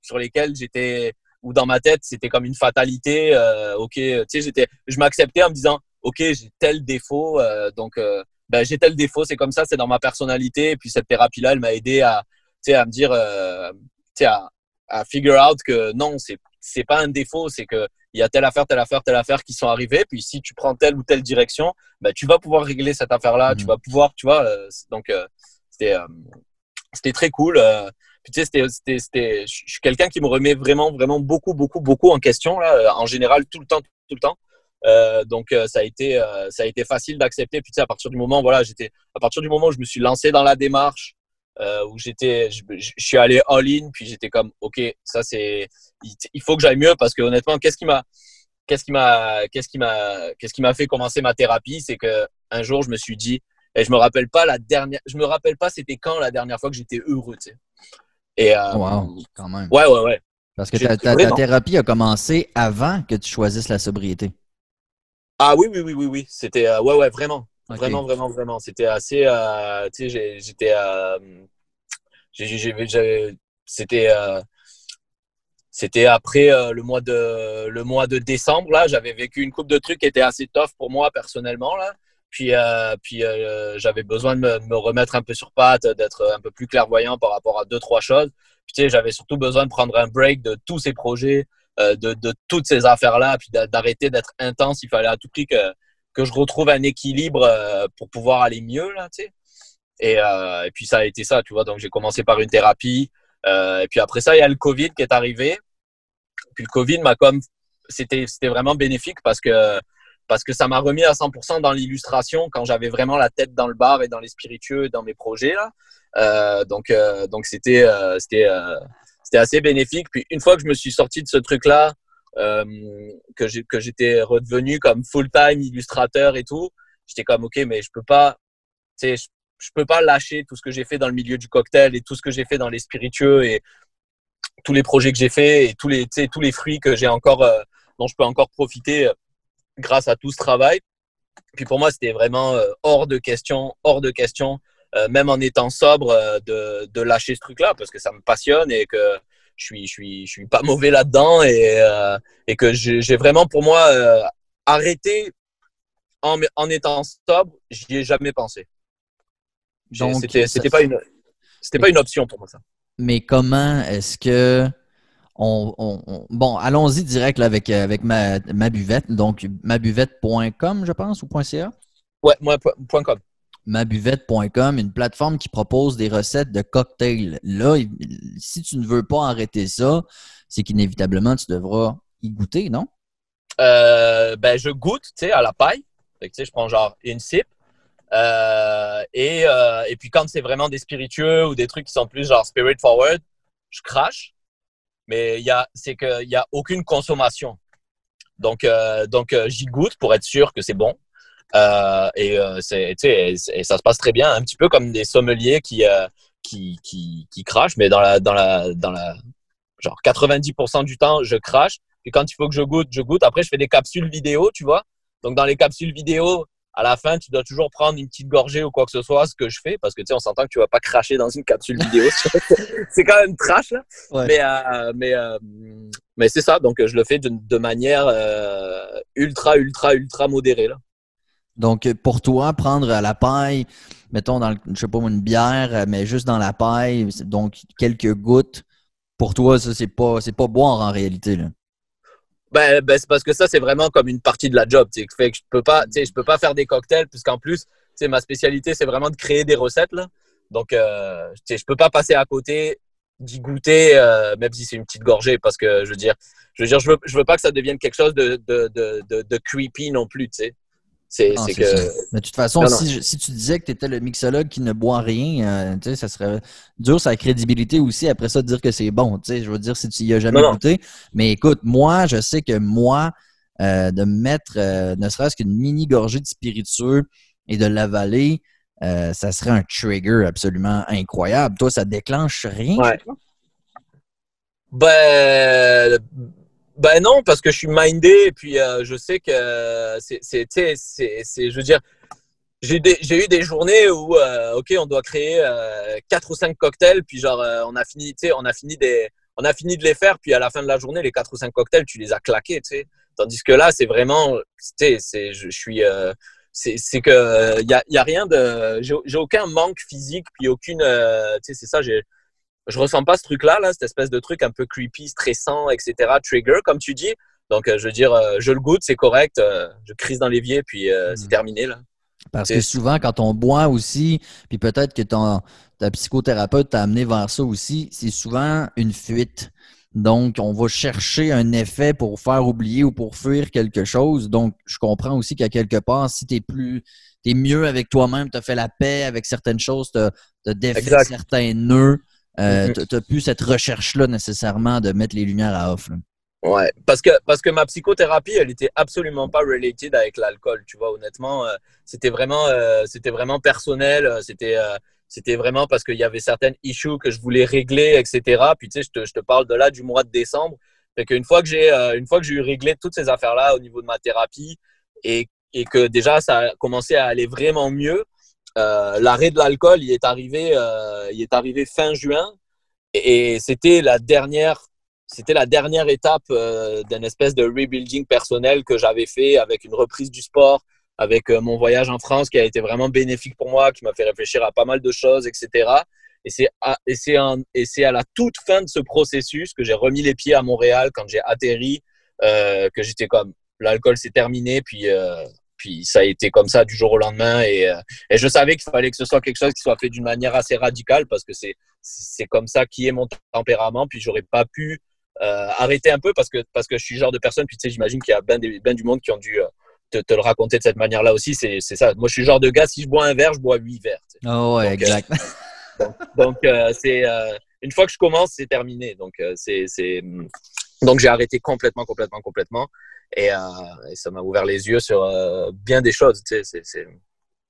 sur lesquelles j'étais, ou dans ma tête, c'était comme une fatalité. ok, tu sais, j'étais, je m'acceptais en me disant, ok, j'ai tel défaut, donc ben, j'ai tel défaut, c'est comme ça, c'est dans ma personnalité. Et puis cette thérapie-là, elle m'a aidé à, à me dire, à, à figure out que non, c'est c'est pas un défaut, c'est que il y a telle affaire, telle affaire, telle affaire qui sont arrivées. Puis si tu prends telle ou telle direction, ben, tu vas pouvoir régler cette affaire-là. Tu mhm. vas pouvoir, tu vois. Euh, donc euh, c'était euh, c'était très cool. puis tu sais, c'était c'était je suis quelqu'un qui me remet vraiment vraiment beaucoup beaucoup beaucoup en question là, en général tout le temps tout le temps. donc ça a été ça a été facile d'accepter. Puis tu sais, à partir du moment voilà, j'étais à partir du moment où je me suis lancé dans la démarche euh, où j'étais, je, suis allé all-in, puis j'étais comme, ok, ça c'est, il, faut que j'aille mieux parce que honnêtement, qu'est-ce qui m'a, qu'est-ce qui m'a, qu'est-ce qui m'a, qu'est-ce qui m'a fait commencer ma thérapie, c'est que un jour je me suis dit, et je me rappelle pas la dernière, je me rappelle pas c'était quand la dernière fois que j'étais heureux, tu sais. Et euh, wow, quand même. Ouais, ouais, ouais. Parce que ta, ta, thérapie a commencé avant que tu choisisses la sobriété. Ah oui, oui, oui, oui, oui. C'était, euh, ouais, ouais, vraiment. Vraiment, vraiment, vraiment. C'était assez. Euh, tu sais, j'étais. Euh, c'était. Euh, c'était après euh, le mois de le mois de décembre là, j'avais vécu une coupe de trucs qui était assez tough pour moi personnellement là. Puis puis j'avais besoin de me, me, remettre un peu sur patte, d'être un peu plus clairvoyant par rapport à deux trois choses. Tu sais, j'avais surtout besoin de prendre un break de tous ces projets, de, de toutes ces affaires là, puis d'arrêter d'être intense. Il fallait à tout prix que que je retrouve un équilibre euh, pour pouvoir aller mieux là, tu sais. Et, euh, et, puis ça a été ça, tu vois. Donc j'ai commencé par une thérapie. Euh, et puis après ça, il y a le Covid qui est arrivé. Puis le Covid m'a comme c'était c'était vraiment bénéfique parce que parce que ça m'a remis à 100% dans l'illustration quand j'avais vraiment la tête dans le bar et dans les spiritueux, dans mes projets là. Donc donc c'était c'était c'était assez bénéfique. Puis une fois que je me suis sorti de ce truc-là, euh, que j'étais redevenu comme full-time illustrateur et tout, j'étais comme ok, mais je peux pas, tu sais, je, peux pas lâcher tout ce que j'ai fait dans le milieu du cocktail et tout ce que j'ai fait dans les spiritueux et tous les projets que j'ai fait et tous les, fruits que j'ai encore, euh, dont je peux encore profiter euh, grâce à tout ce travail. Puis pour moi, c'était vraiment hors de question, hors de question, même en étant sobre, de, de, lâcher ce truc-là parce que ça me passionne et que je suis, je suis, je suis pas mauvais là-dedans et, et que j'ai vraiment pour moi arrêté en, en étant sobre, j'y ai jamais pensé. C'était pas une, c'était pas une option pour moi ça mais comment est-ce que on, bon, allons-y direct avec, euh, avec ma, ma, buvette. Donc, mabuvette.com, je pense, ou .ca? Ouais, moi, .com. Mabuvette.com, une plateforme qui propose des recettes de cocktails. Là, si tu ne veux pas arrêter ça, c'est qu'inévitablement, tu devras y goûter, non? Euh, ben, je goûte, tu sais, à la paille. tu sais, je prends genre une sip. Euh, et, euh, et puis quand c'est vraiment des spiritueux ou des trucs qui sont plus genre spirit forward, je crache. Mais c'est qu'il n'y a aucune consommation. Donc, euh, donc j'y goûte pour être sûr que c'est bon. Et, c'est, et ça se passe très bien, un petit peu comme des sommeliers qui, qui, qui, qui, crachent, mais dans la, dans la, dans la, genre 90% du temps, je crache. Puis quand il faut que je goûte, je goûte. Après, je fais des capsules vidéo, tu vois. Donc, dans les capsules vidéo, à la fin, tu dois toujours prendre une petite gorgée ou quoi que ce soit, ce que je fais, parce que tu sais, on s'entend que tu vas pas cracher dans une capsule vidéo. <laughs> c'est quand même trash, là. Mais, euh, mais, euh, mais c'est ça. Donc, je le fais de, manière euh, ultra, ultra, ultra modérée, là. Donc, pour toi, prendre à la paille, mettons, dans, je sais pas, une bière, mais juste dans la paille, donc quelques gouttes, pour toi, ça, c'est pas, c'est pas boire en réalité, là. Ben, ben, c'est parce que ça, c'est vraiment comme une partie de la job. Fait que je peux pas, je peux pas faire des cocktails, puisqu'en plus, ma spécialité, c'est vraiment de créer des recettes. Là. Donc, euh, je peux pas passer à côté d'y goûter, euh, même si c'est une petite gorgée, parce que je veux dire, je veux dire, je veux, je veux pas que ça devienne quelque chose de, de, de, de creepy non plus, tu. C'est que. Mais de toute façon, Si, si, tu disais que tu étais le mixologue qui ne boit rien, euh, ça serait dur sa crédibilité aussi après ça de dire que c'est bon. Je veux dire, si tu y as jamais goûté. Mais écoute, moi, je sais que moi, euh, de mettre euh, ne serait-ce qu'une mini gorgée de spiritueux et de l'avaler, ça serait un trigger absolument incroyable. Toi, ça déclenche rien? Ouais. Ben, ben non, parce que je suis mindé et puis euh, je sais que c'est, je veux dire, j'ai, eu des journées où, euh, ok, on doit créer euh, quatre ou cinq cocktails, puis genre, on a fini, on a fini des, on a fini de les faire, puis à la fin de la journée, les quatre ou cinq cocktails, tu les as claqués, tu sais. Tandis que là, c'est vraiment, tu sais, je, suis, c'est, que il y a, y a, rien de, j'ai, aucun manque physique, puis aucune, tu sais, c'est ça, j'ai je ressens pas ce truc-là, là, cette espèce de truc un peu creepy, stressant, etc. Trigger, comme tu dis. Donc, euh, je veux dire, euh, je le goûte, c'est correct. Euh, je crise dans l'évier, puis c'est mhm. terminé, là. Parce que souvent, quand on boit aussi, puis peut-être que ton, ta psychothérapeute t'a amené vers ça aussi, c'est souvent une fuite. Donc, on va chercher un effet pour faire oublier ou pour fuir quelque chose. Donc, je comprends aussi qu'à quelque part, si tu es plus, es mieux avec toi-même, tu as fait la paix avec certaines choses, tu as, défait certains nœuds, euh, mm-hmm. Tu n'as plus cette recherche-là nécessairement de mettre les lumières à off. Ouais, parce que, parce que ma psychothérapie, elle était absolument pas related avec l'alcool, tu vois, honnêtement. Euh, c'était vraiment, euh, c'était vraiment personnel, c'était, c'était vraiment parce qu'il y avait certaines issues que je voulais régler, etc. Puis, tu sais, je te, je te parle de là du mois de décembre. Fait qu'une fois que j'ai, une fois que j'ai eu réglé toutes ces affaires-là au niveau de ma thérapie et, et que déjà ça a commencé à aller vraiment mieux, euh, l'arrêt de l'alcool, il est arrivé, euh, il est arrivé fin juin, et, c'était la dernière, c'était la dernière étape euh, d'une espèce de rebuilding personnel que j'avais fait avec une reprise du sport, avec mon voyage en France qui a été vraiment bénéfique pour moi, qui m'a fait réfléchir à pas mal de choses, etc. Et c'est à, et c'est à la toute fin de ce processus que j'ai remis les pieds à Montréal quand j'ai atterri, que j'étais comme l'alcool c'est terminé, puis puis ça a été comme ça du jour au lendemain. Et, euh, et je savais qu'il fallait que ce soit quelque chose qui soit fait d'une manière assez radicale parce que c'est, c'est comme ça qui est mon tempérament. Puis j'aurais pas pu euh, arrêter un peu parce que, parce que je suis le genre de personne. Puis tu sais, j'imagine qu'il y a bien, ben du monde qui ont dû euh, te, te, le raconter de cette manière-là aussi. C'est, c'est ça. Moi, je suis le genre de gars, si je bois un verre, je bois huit verres. Oh, ouais, exact. <laughs> donc, c'est, une fois que je commence, c'est terminé. Donc, c'est, donc j'ai arrêté complètement, complètement, complètement. Et, ça m'a ouvert les yeux sur bien des choses. Tu sais, c'est,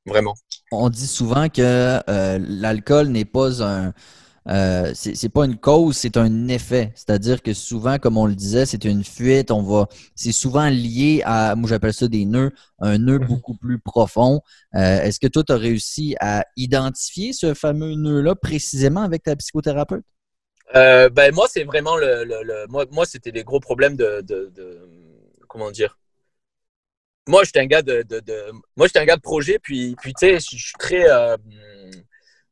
vraiment. On dit souvent que l'alcool n'est pas un euh, c'est pas une cause, c'est un effet. C'est-à-dire que souvent, comme on le disait, c'est une fuite. On va, c'est souvent lié à, moi j'appelle ça des nœuds, un nœud mhm. beaucoup plus profond. Euh, est-ce que toi, tu as réussi à identifier ce fameux nœud-là précisément avec ta psychothérapeute? Euh, ben moi, c'est vraiment le, moi, moi c'était des gros problèmes de, de, comment dire. Moi, j'étais un gars de, moi, j'étais un gars de projet, puis, puis tu sais, je suis très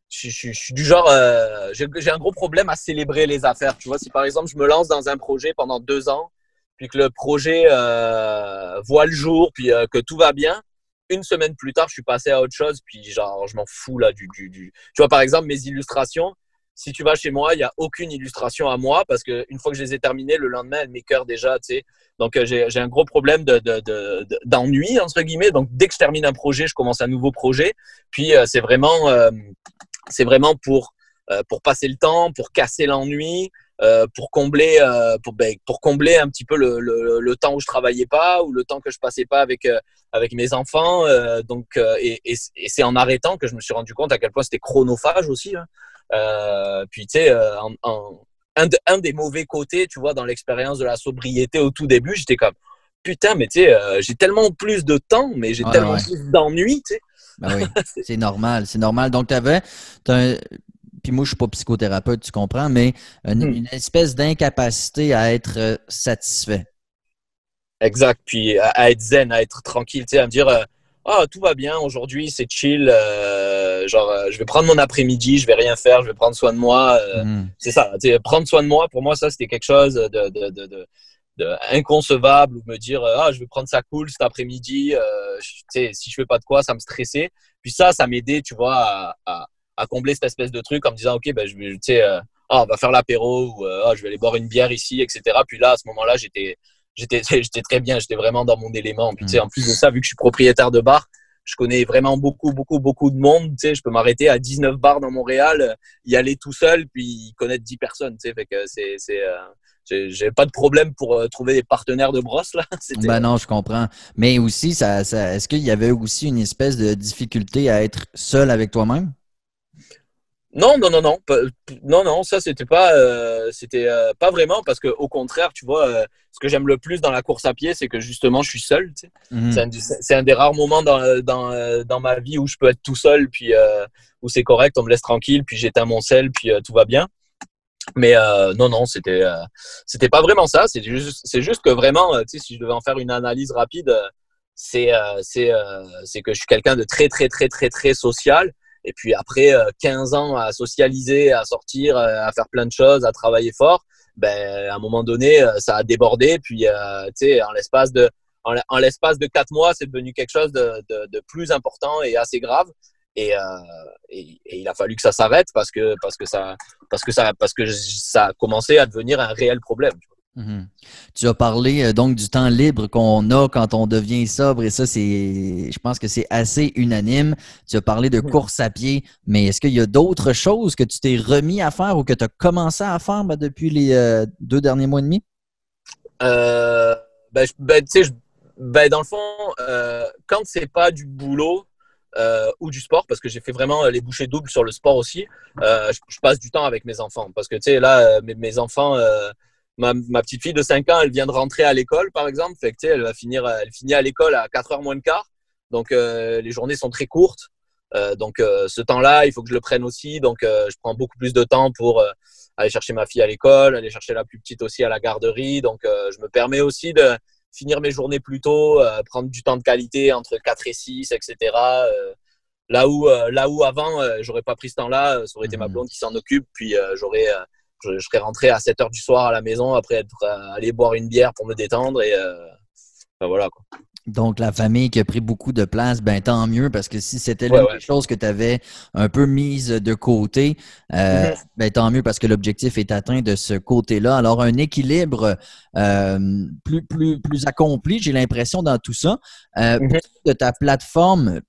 je, suis du genre, euh, j'ai un gros problème à célébrer les affaires. Tu vois, si par exemple je me lance dans un projet pendant deux ans, puis que le projet euh, voit le jour, puis euh, que tout va bien, une semaine plus tard, je suis passé à autre chose, puis genre, je m'en fous là du, du, Tu vois, par exemple, mes illustrations, si tu vas chez moi, il n'y a aucune illustration à moi parce qu'une fois que je les ai terminées, le lendemain, elles m'écœurent déjà, tu. Donc, j'ai un gros problème d'ennui, de, de, entre guillemets. Donc, dès que je termine un projet, je commence un nouveau projet. Puis, c'est vraiment c'est vraiment pour, euh, pour passer le temps, pour casser l'ennui, euh, pour combler euh, pour, ben, pour combler un petit peu le, temps où je travaillais pas ou le temps que je passais pas avec avec mes enfants donc et, et, c'est en arrêtant que je me suis rendu compte à quel point c'était chronophage aussi hein. Puis tu sais un, un, des mauvais côtés tu vois dans l'expérience de la sobriété au tout début j'étais comme putain mais tu sais j'ai tellement plus de temps mais j'ai tellement plus d'ennui tu sais ben oui, <laughs> c'est normal, c'est normal. Donc, tu avais, puis moi, je suis pas psychothérapeute, tu comprends, mais une, hmm. espèce d'incapacité à être euh, satisfait. Exact. Puis à, être zen, à être tranquille, tu sais, à me dire, euh, ah, tout va bien, aujourd'hui, c'est chill, euh, genre, je vais prendre mon après-midi, je vais rien faire, je vais prendre soin de moi. Hmm. C'est ça, prendre soin de moi, pour moi, ça, c'était quelque chose de, de, de inconcevable ou me dire ah je vais prendre ça cool cet après-midi euh, si je fais pas de quoi ça me stressait puis ça ça m'aidait tu vois à, à, combler cette espèce de truc en me disant ok ben je vais tu sais euh, ah, on va faire l'apéro ou euh, ah, je vais aller boire une bière ici etc puis là à ce moment-là j'étais j'étais <laughs> j'étais très bien j'étais vraiment dans mon élément puis tu sais en plus de ça vu que je suis propriétaire de bar je connais vraiment beaucoup, beaucoup, beaucoup de monde. Tu sais, je peux m'arrêter à 19 bars dans Montréal, y aller tout seul, puis connaître 10 personnes. Tu sais, fait que c'est, c'est, j'ai pas de problème pour euh, trouver des partenaires de brosse là. <laughs> Ben non, je comprends. Mais aussi, ça, est-ce qu'il y avait aussi une espèce de difficulté à être seul avec toi-même? Non, non, non, non, non, non, ça c'était pas, euh, c'était euh, pas vraiment parce que au contraire, tu vois, ce que j'aime le plus dans la course à pied, c'est que justement je suis seul. Tu sais. Mhm. C'est un, des rares moments dans, dans, dans, ma vie où je peux être tout seul, puis où c'est correct, on me laisse tranquille, puis j'éteins mon sel, puis tout va bien. Mais euh, non, non, c'était euh, c'était pas vraiment ça. C'est juste, c'est juste que vraiment, euh, tu sais, si je devais en faire une analyse rapide, c'est c'est c'est que je suis quelqu'un de très très très très très social. Et puis après 15 ans à socialiser, à sortir, à faire plein de choses, à travailler fort, ben à un moment donné, ça a débordé. Puis tu sais, en l'espace de en, l'espace de quatre mois, c'est devenu quelque chose de, de, de, plus important et assez grave. Et, euh, et, et, il a fallu que ça s'arrête parce que, parce, que ça, parce, que ça, parce que ça a commencé à devenir un réel problème. Mhm. Tu as parlé euh, donc du temps libre qu'on a quand on devient sobre et ça, c'est, je pense que c'est assez unanime. Tu as parlé de course à pied, mais est-ce qu'il y a d'autres choses que tu t'es remis à faire ou que tu as commencé à faire ben, depuis les euh, deux derniers mois et demi? Euh, ben, ben, ben, dans le fond, euh, quand c'est pas du boulot, euh, ou du sport parce que j'ai fait vraiment les bouchées doubles sur le sport aussi. Euh, je, passe du temps avec mes enfants parce que tu sais là mes, mes enfants ma, ma, petite fille de 5 ans, elle vient de rentrer à l'école par exemple, fait que elle va finir elle finit à l'école à 4 heures moins de quart. Donc les journées sont très courtes. donc ce temps-là, il faut que je le prenne aussi. Donc je prends beaucoup plus de temps pour aller chercher ma fille à l'école, aller chercher la plus petite aussi à la garderie. Donc je me permets aussi de finir mes journées plus tôt, euh, prendre du temps de qualité entre 4 et 6, etc. Euh, là, où, euh, là où avant, j'aurais pas pris ce temps-là, ça aurait été ma mhm. blonde qui s'en occupe, puis j'aurais, je, serais rentré à 7 heures du soir à la maison après être allé boire une bière pour me détendre et ben voilà quoi. Donc, la famille qui a pris beaucoup de place, ben tant mieux, parce que si c'était l'une des choses que tu avais un peu mise de côté, euh, mm-hmm. ben tant mieux parce que l'objectif est atteint de ce côté-là. Alors, un équilibre euh, plus, plus, plus accompli, j'ai l'impression, dans tout ça. Euh, mm-hmm. De ta plateforme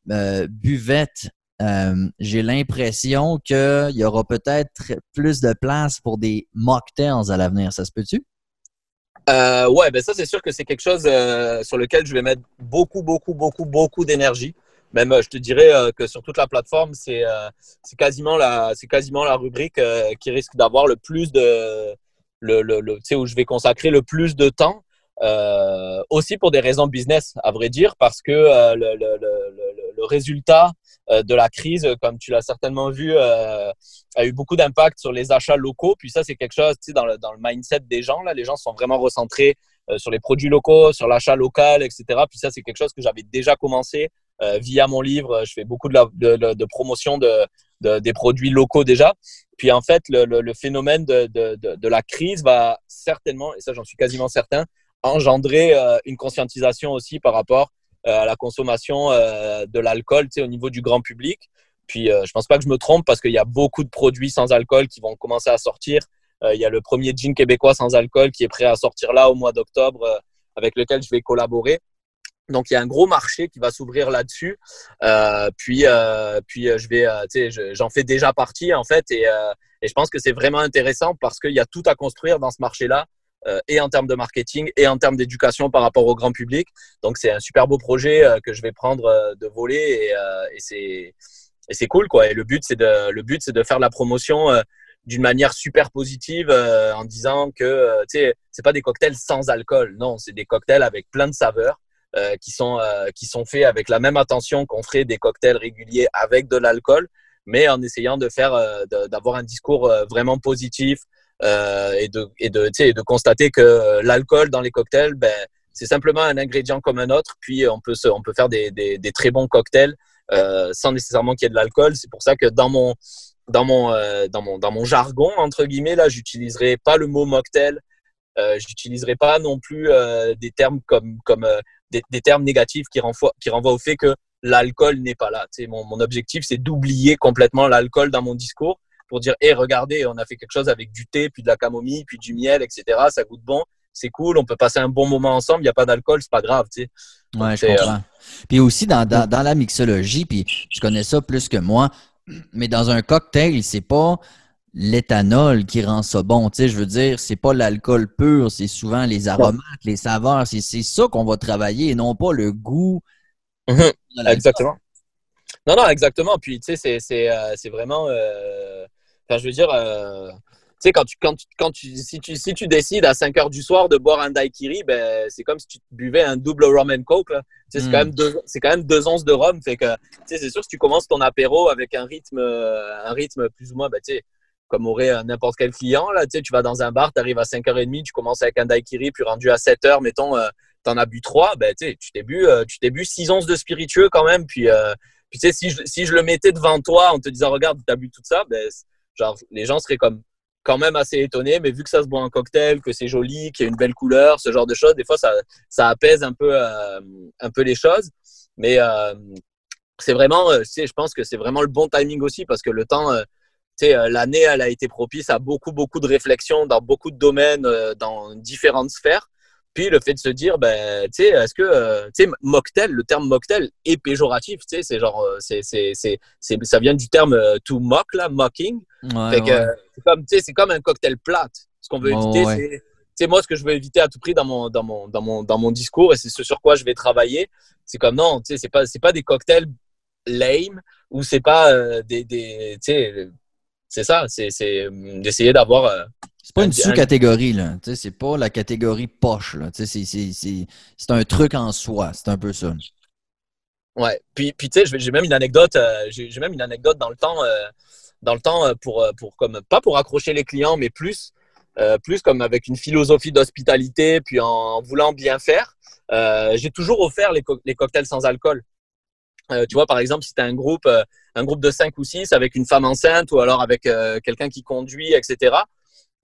Buvette, euh, j'ai l'impression qu'il y aura peut-être plus de place pour des mocktails à l'avenir. Ça se peut-tu? Euh, ouais, ben ça, c'est sûr que c'est quelque chose euh, sur lequel je vais mettre beaucoup, beaucoup, beaucoup, beaucoup d'énergie. Même, je te dirais que sur toute la plateforme, c'est quasiment, la, quasiment la rubrique qui risque d'avoir le plus de. Le, le, le où je vais consacrer le plus de temps. aussi pour des raisons business, à vrai dire, parce que le, le, résultat euh, de la crise, comme tu l'as certainement vu, euh, a eu beaucoup d'impact sur les achats locaux. Puis ça, c'est quelque chose tu sais, dans, le, mindset des gens. Là, les gens sont vraiment recentrés euh, sur les produits locaux, sur l'achat local, etc. Puis ça, c'est quelque chose que j'avais déjà commencé via mon livre. Je fais beaucoup de, de, promotion de, des produits locaux déjà. Puis en fait, le, phénomène de, la crise va certainement, et ça j'en suis quasiment certain, engendrer une conscientisation aussi par rapport euh, à la consommation euh, de l'alcool au niveau du grand public. Puis euh, je pense pas que je me trompe parce qu'il y a beaucoup de produits sans alcool qui vont commencer à sortir. Il y a le premier gin québécois sans alcool qui est prêt à sortir là au mois d'octobre avec lequel je vais collaborer. Donc il y a un gros marché qui va s'ouvrir là-dessus. Euh, puis puis je vais, sais, j'en fais déjà partie en fait et, et je pense que c'est vraiment intéressant parce qu'il y a tout à construire dans ce marché-là. Euh, et en termes de marketing et en termes d'éducation par rapport au grand public. Donc c'est un super beau projet euh, que je vais prendre euh, de voler et, et c'est cool quoi. Et le but c'est de le but c'est de faire la promotion d'une manière super positive en disant que tu sais c'est pas des cocktails sans alcool, non, c'est des cocktails avec plein de saveurs. qui sont qui sont faits avec la même attention qu'on ferait des cocktails réguliers avec de l'alcool, mais en essayant de faire d'avoir un discours vraiment positif, euh, et, de, et, de, de constater que l'alcool dans les cocktails, ben, c'est simplement un ingrédient comme un autre. Puis on peut, se, on peut faire des, des, des très bons cocktails euh, sans nécessairement qu'il y ait de l'alcool. C'est pour ça que dans mon, dans mon, euh, dans mon, dans mon jargon, entre guillemets, là, j'utiliserai pas le mot mocktail. Euh, j'utiliserai pas non plus euh, des termes comme, comme euh, des, des, termes négatifs qui renvoient, qui renvoient au fait que l'alcool n'est pas là. Mon, mon objectif, c'est d'oublier complètement l'alcool dans mon discours pour dire, hé, regardez, on a fait quelque chose avec du thé, puis de la camomille, puis du miel, etc. Ça goûte bon, c'est cool, on peut passer un bon moment ensemble, il n'y a pas d'alcool, c'est pas grave, tu sais. Ouais, je comprends. Puis aussi, dans, dans, dans, la mixologie, puis je connais ça plus que moi, mais dans un cocktail, c'est pas l'éthanol qui rend ça bon. Tu sais, je veux dire, c'est pas l'alcool pur, c'est souvent les aromates, les saveurs. C'est ça qu'on va travailler et non pas le goût. <laughs> Exactement. Non, non, exactement. Puis, tu sais, c'est euh, vraiment. Euh, Enfin, je veux dire, euh, tu sais, quand tu, quand, quand tu, si, tu, si tu décides à 5 heures du soir de boire un daiquiri, ben, c'est comme si tu buvais un double rum and coke. C'est quand, hmm. même deux, quand même deux onces de rhum. Fait que, c'est sûr, si tu commences ton apéro avec un rythme, un rythme plus ou moins, ben, tu sais, comme aurait n'importe quel client, là, tu sais, tu vas dans un bar, tu arrives à 5h30, tu commences avec un daiquiri, puis rendu à 7h, mettons, euh, tu en as bu 3, ben, tu sais, tu t'es bu, euh, tu t'es bu 6 onces de spiritueux quand même, puis, puis tu sais, si je, si je le mettais devant toi en te disant, regarde, tu as bu tout ça, ben, Genre, les gens seraient comme quand même assez étonnés, mais vu que ça se boit en cocktail, que c'est joli, qu'il y a une belle couleur, ce genre de choses, des fois, ça, ça apaise un peu, euh, un peu les choses. Mais euh, c'est vraiment, euh, je pense que c'est vraiment le bon timing aussi parce que le temps, tu sais, l'année, elle a été propice à beaucoup, beaucoup de réflexions dans beaucoup de domaines, dans différentes sphères. Puis le fait de se dire, ben, tu sais, est-ce que, euh, tu sais, mocktail, le terme mocktail est péjoratif, tu sais, c'est genre, euh, c'est, c'est, c'est, ça vient du terme euh, to mock, là, mocking. fait que, c'est comme, tu sais, c'est comme un cocktail plate. Ce qu'on veut éviter, c'est, tu sais, moi, ce que je veux éviter à tout prix dans mon, dans mon, dans mon, dans mon discours, et c'est ce sur quoi je vais travailler, c'est comme, non, tu sais, c'est pas, c'est pas des cocktails lame, ou c'est pas des, des tu sais, c'est ça, c'est, c'est d'essayer d'avoir c'est pas une sous-catégorie, là. C'est pas la catégorie poche, là. C'est un truc en soi. C'est un peu ça. Ouais. Puis, puis tu sais, j'ai même une anecdote. Euh, j'ai même une anecdote dans le temps, euh, dans le temps euh, pour, pour comme pas pour accrocher les clients, mais plus, plus comme avec une philosophie d'hospitalité, puis en, voulant bien faire. j'ai toujours offert les, les, cocktails sans alcool. tu vois, par exemple, si tu as un groupe, un groupe de 5 ou 6 avec une femme enceinte ou alors avec quelqu'un qui conduit, etc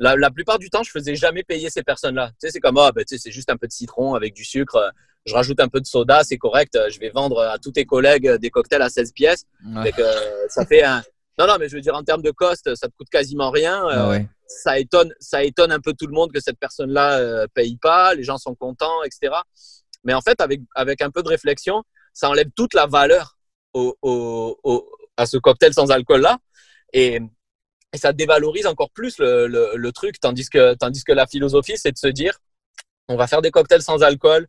la, plupart du temps, je faisais jamais payer ces personnes-là. Tu sais, c'est comme, ah, ben, tu sais, c'est juste un peu de citron avec du sucre. Euh, je rajoute un peu de soda, c'est correct. Euh, je vais vendre à tous tes collègues euh, des cocktails à 16 pièces. ça fait un. Non, non, mais je veux dire, en termes de cost, ça te coûte quasiment rien. Ah ça, étonne, ça étonne un peu tout le monde que cette personne-là ne paye pas. Les gens sont contents, etc. Mais en fait, avec, avec un peu de réflexion, ça enlève toute la valeur au, au, à ce cocktail sans alcool là. Et, et ça dévalorise encore plus le, truc, tandis que, tandis que la philosophie, c'est de se dire, on va faire des cocktails sans alcool,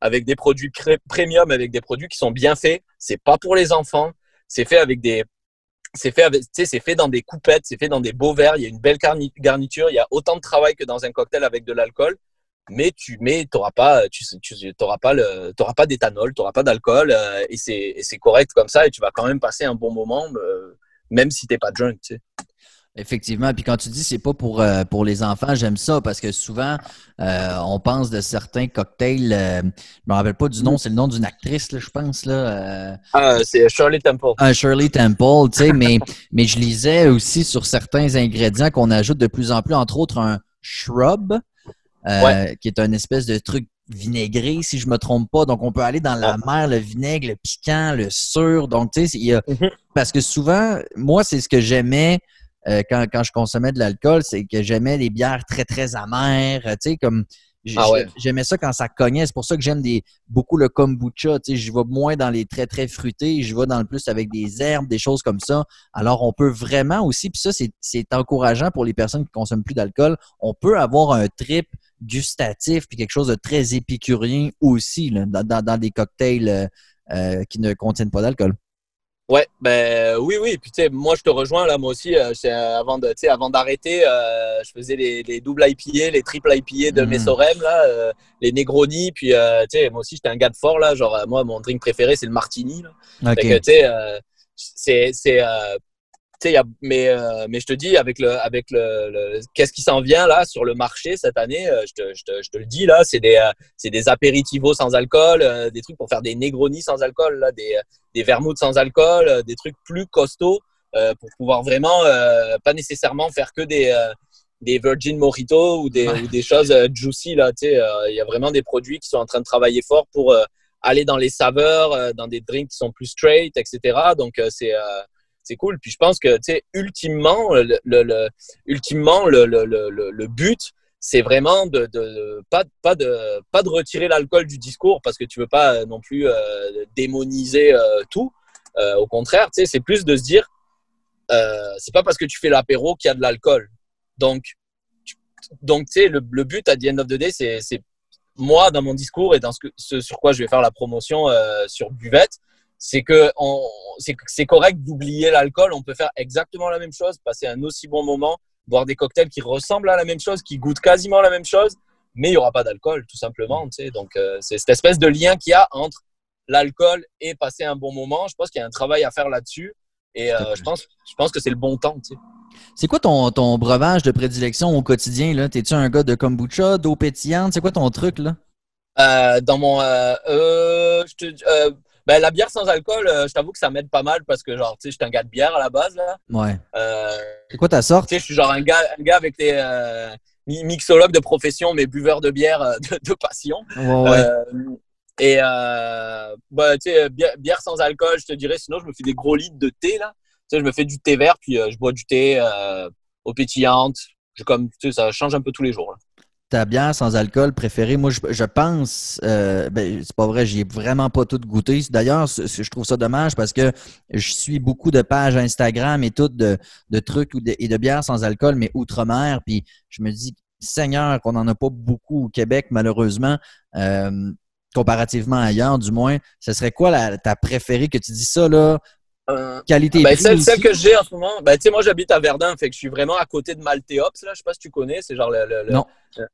avec des produits premium, avec des produits qui sont bien faits. C'est pas pour les enfants. C'est fait avec des, c'est fait avec, c'est fait dans des coupettes, c'est fait dans des beaux verres. Il y a une belle garniture. Il y a autant de travail que dans un cocktail avec de l'alcool. Mais tu mets, t'auras pas, tu, tu t'auras pas pas d'éthanol, t'auras pas d'alcool, euh, et c'est, correct comme ça, et tu vas quand même passer un bon moment, euh, même si t'es pas drunk. Effectivement. Puis quand tu dis c'est pas pour, euh, pour les enfants, j'aime ça parce que souvent, euh, on pense de certains cocktails. Euh, je me rappelle pas du nom, c'est le nom d'une actrice, là, je pense. Là, ah, c'est Shirley Temple. Ah, Shirley Temple, tu sais, mais, <laughs> mais je lisais aussi sur certains ingrédients qu'on ajoute de plus en plus, entre autres un shrub, qui est un espèce de truc vinaigré, si je me trompe pas. Donc, on peut aller dans la mer, le vinaigre, le piquant, le sûr. Donc, tu sais, il y a... Mm-hmm. parce que souvent, moi, c'est ce que j'aimais euh, quand, quand, je consommais de l'alcool, c'est que j'aimais les bières très, très amères. Tu sais, comme ah j'aimais ça quand ça cognait. C'est pour ça que j'aime des, beaucoup le kombucha. Tu sais, je vais moins dans les très, très fruités. Je vais dans le plus avec des herbes, des choses comme ça. Alors, on peut vraiment aussi, puis ça, c'est encourageant pour les personnes qui consomment plus d'alcool. On peut avoir un trip gustatif puis quelque chose de très épicurien aussi là, dans, dans, des cocktails euh, euh, qui ne contiennent pas d'alcool. Ouais, ben oui, oui. Puis tu sais, moi je te rejoins là, moi aussi. Euh, avant de, avant d'arrêter, euh, je faisais les, les doubles IPA, les triples IPA de mes mmh. là, euh, les Negroni. Puis tu sais, moi aussi j'étais un gars de fort là. Genre moi mon drink préféré c'est le martini. Là. tu sais, c'est mais, euh, mais je te dis, avec le, avec le, qu'est-ce qui s'en vient là sur le marché cette année, euh, je, te, je, te, je, te, le dis là, c'est des, euh, c'est des apéritivos sans alcool, des trucs pour faire des Negroni sans alcool, là, des, des vermouths sans alcool, des trucs plus costauds pour pouvoir vraiment, pas nécessairement faire que des, des Virgin Mojito ou des, ou des choses juicy. Là, il y a vraiment des produits qui sont en train de travailler fort pour aller dans les saveurs, dans des drinks qui sont plus straight, etc. Donc, c'est c'est cool. Puis je pense que, tu sais, ultimement, le, le, ultimement, le, le but, c'est vraiment de, de, pas, pas, de, pas de retirer l'alcool du discours parce que tu veux pas non plus euh, démoniser euh, tout. Euh, au contraire, tu sais, c'est plus de se dire, c'est pas parce que tu fais l'apéro qu'il y a de l'alcool. Donc, donc tu sais, le, but à the end of the day, c'est moi, dans mon discours et dans ce, que, ce sur quoi je vais faire la promotion sur Buvette, c'est que c'est correct d'oublier l'alcool. On peut faire exactement la même chose, passer un aussi bon moment, boire des cocktails qui ressemblent à la même chose, qui goûtent quasiment la même chose, mais il n'y aura pas d'alcool, tout simplement. Tu sais. Donc, euh, c'est cette espèce de lien qu'il y a entre l'alcool et passer un bon moment. Je pense qu'il y a un travail à faire là-dessus. Et euh, je, pense, je pense que c'est le bon temps. Tu sais. C'est quoi ton, ton breuvage de prédilection au quotidien? T'es-tu un gars de kombucha, d'eau pétillante? C'est quoi ton truc? là? Euh, dans mon. je te, ben, la bière sans alcool, euh, je t'avoue que ça m'aide pas mal parce que, genre, tu sais, je suis un gars de bière à la base. Là. Ouais. Euh, c'est quoi ta sorte? Tu sais, je suis genre un gars, un gars avec des euh, mixologues de profession, mais buveurs de bière de, passion. Ouais, ouais. et, bah, tu sais, bière, sans alcool, je te dirais, sinon, je me fais des gros litres de thé, là. Tu sais, je me fais du thé vert, puis je bois du thé aux pétillantes. Je, comme, tu sais, ça change un peu tous les jours. Là ta bière sans alcool préférée, moi, je, pense, euh, ben, c'est pas vrai, j'y ai vraiment pas tout goûté. D'ailleurs, je trouve ça dommage parce que je suis beaucoup de pages Instagram et tout de, trucs et de bières sans alcool, mais outre-mer. Puis je me dis, Seigneur, qu'on n'en a pas beaucoup au Québec, malheureusement. Euh, comparativement ailleurs, du moins, ce serait quoi ta préférée que tu dis ça, là? Euh, Qualité ben, celle, celle, que j'ai en ce moment, ben, moi j'habite à Verdun, fait que je suis vraiment à côté de Malteops. Là. Je sais pas si tu connais, c'est genre le,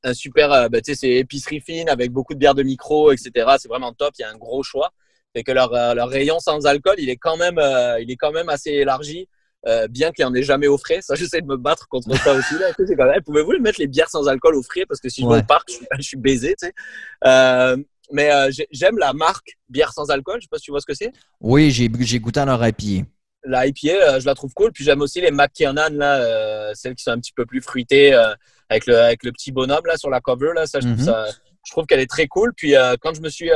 un super, euh, ben, c'est épicerie fine avec beaucoup de bières de micro, etc. C'est vraiment top, il y a un gros choix. Fait que leur, euh, leur rayon sans alcool, il est quand même, il est quand même assez élargi. bien qu'il n'y en ait jamais au frais. Ça, <laughs> j'essaie de me battre contre ça aussi. Là. Pouvez-vous mettre les bières sans alcool au frais? Parce que si je vais au parc, je, suis baisé. Mais euh, j'aime la marque bière sans alcool. Je sais pas si tu vois ce que c'est. Oui, j'ai goûté à leur IPA. La IPA, euh, je la trouve cool. Puis j'aime aussi les McKiernan, là, euh, celles qui sont un petit peu plus fruitées, avec, le, avec le petit bonhomme là, sur la cover. Là, ça, je trouve, mhm. ça, je trouve qu'elle est très cool. Puis quand, je me suis,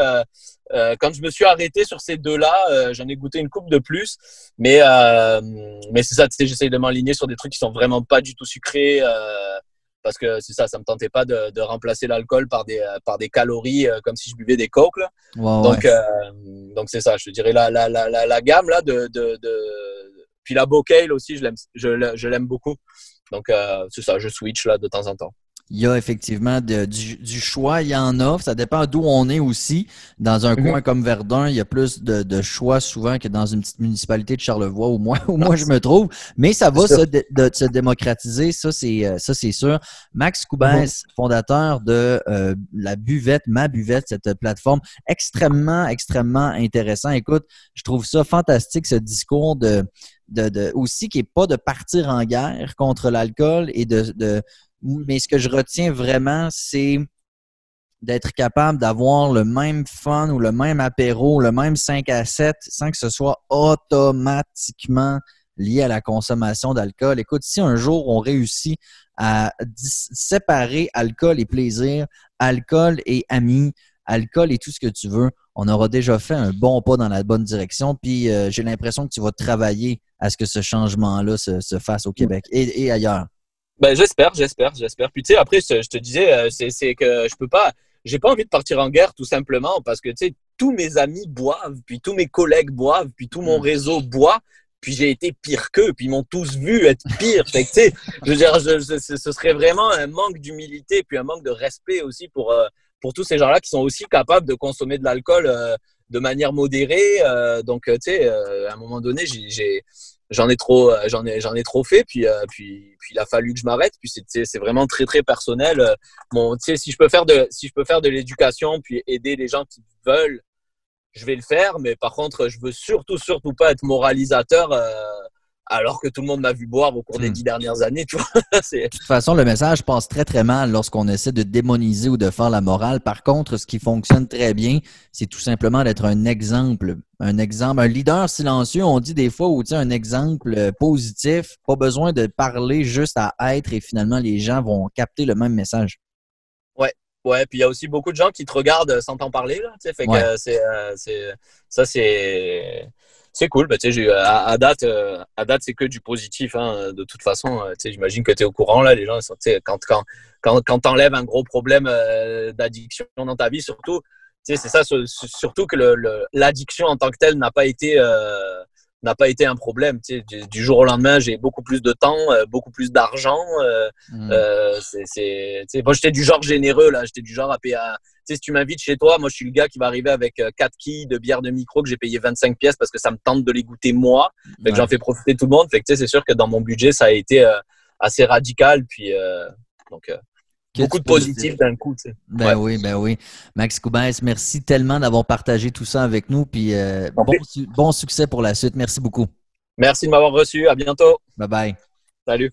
quand je me suis arrêté sur ces deux-là, j'en ai goûté une coupe de plus. Mais, mais c'est ça, j'essaye de m'aligner sur des trucs qui sont vraiment pas du tout sucrés parce que c'est ça, ça me tentait pas de, remplacer l'alcool par des, par des calories euh, comme si je buvais des coques. donc, euh, donc c'est ça, je dirais la, la, la, la, gamme là, de, de, puis la bocale aussi, je l'aime, je, l'aime beaucoup. Donc, c'est ça, je switch là de temps en temps il y a effectivement du, choix, il y en a. Ça dépend d'où on est aussi. Dans un mhm. coin comme Verdun, il y a plus de, choix souvent que dans une petite municipalité de Charlevoix où moi, où moi je me trouve. Mais ça va se, se, démocratiser, ça c'est euh, sûr. Max Coubens, mhm. fondateur de euh, la buvette, ma buvette, cette plateforme extrêmement, extrêmement intéressant. Écoute, je trouve ça fantastique, ce discours de, de, aussi qui n'est pas de partir en guerre contre l'alcool et de, de, mais ce que je retiens vraiment, c'est d'être capable d'avoir le même fun ou le même apéro, le même 5 à 7 sans que ce soit automatiquement lié à la consommation d'alcool. Écoute, si un jour on réussit à séparer alcool et plaisir, alcool et amis, alcool et tout ce que tu veux, on aura déjà fait un bon pas dans la bonne direction. Puis euh, j'ai l'impression que tu vas travailler à ce que ce changement-là se, fasse au Québec et ailleurs. Ben, j'espère, j'espère, j'espère. Puis tu sais, après, je te disais, euh, c'est que je peux pas, j'ai pas envie de partir en guerre tout simplement parce que tu sais, tous mes amis boivent, puis tous mes collègues boivent, puis tout mon mm. réseau boit, puis j'ai été pire qu'eux, puis ils m'ont tous vu être pire. Fait que, tu sais, je veux dire, ce serait vraiment un manque d'humilité, puis un manque de respect aussi pour, euh, pour tous ces gens-là qui sont aussi capables de consommer de l'alcool euh, de manière modérée. donc, tu sais, à un moment donné, j'ai j'en ai trop euh, j'en ai j'en ai trop fait puis euh, puis puis il a fallu que je m'arrête puis c'est c'est vraiment très très personnel bon tu sais si je peux faire de si je peux faire de l'éducation puis aider les gens qui veulent je vais le faire mais par contre je veux surtout surtout pas être moralisateur euh, alors que tout le monde m'a vu boire au cours des hmm. dix dernières années. Tu vois <laughs> de toute façon, le message passe très, très mal lorsqu'on essaie de démoniser ou de faire la morale. Par contre, ce qui fonctionne très bien, c'est tout simplement d'être un exemple. Un exemple, un leader silencieux, on dit des fois, ou un exemple euh, positif, pas besoin de parler juste à être et finalement les gens vont capter le même message. Ouais, Ouais, puis il y a aussi beaucoup de gens qui te regardent sans t'en parler. Là, fait que euh, c'est, ça, c'est, c'est cool. Bah, à, à, date, euh, à date c'est que du positif. Hein, de toute façon, euh, j'imagine que tu es au courant. Là, les gens, quand, quand, quand, quand tu enlèves un gros problème euh, d'addiction dans ta vie, surtout, c'est ça, surtout que l'addiction en tant que telle n'a pas été n'a pas été un problème. Du, du, jour au lendemain, j'ai beaucoup plus de temps, beaucoup plus d'argent. Mmh. c'est, moi, j'étais du genre généreux là. J'étais du genre à payer, à, sais, si tu m'invites chez toi, moi, je suis le gars qui va arriver avec euh, quatre quilles de bière de micro que j'ai payé 25 pièces parce que ça me tente de les goûter moi. Fait que j'en fais profiter tout le monde. Fait que, c'est sûr que dans mon budget, ça a été euh, assez radical. Puis, euh, donc, beaucoup de positifs d'un coup. Ben oui, ben oui. Max Coubès, merci tellement d'avoir partagé tout ça avec nous. Puis, bon, bon succès pour la suite. Merci beaucoup. Merci de m'avoir reçu. À bientôt. Bye bye. Salut.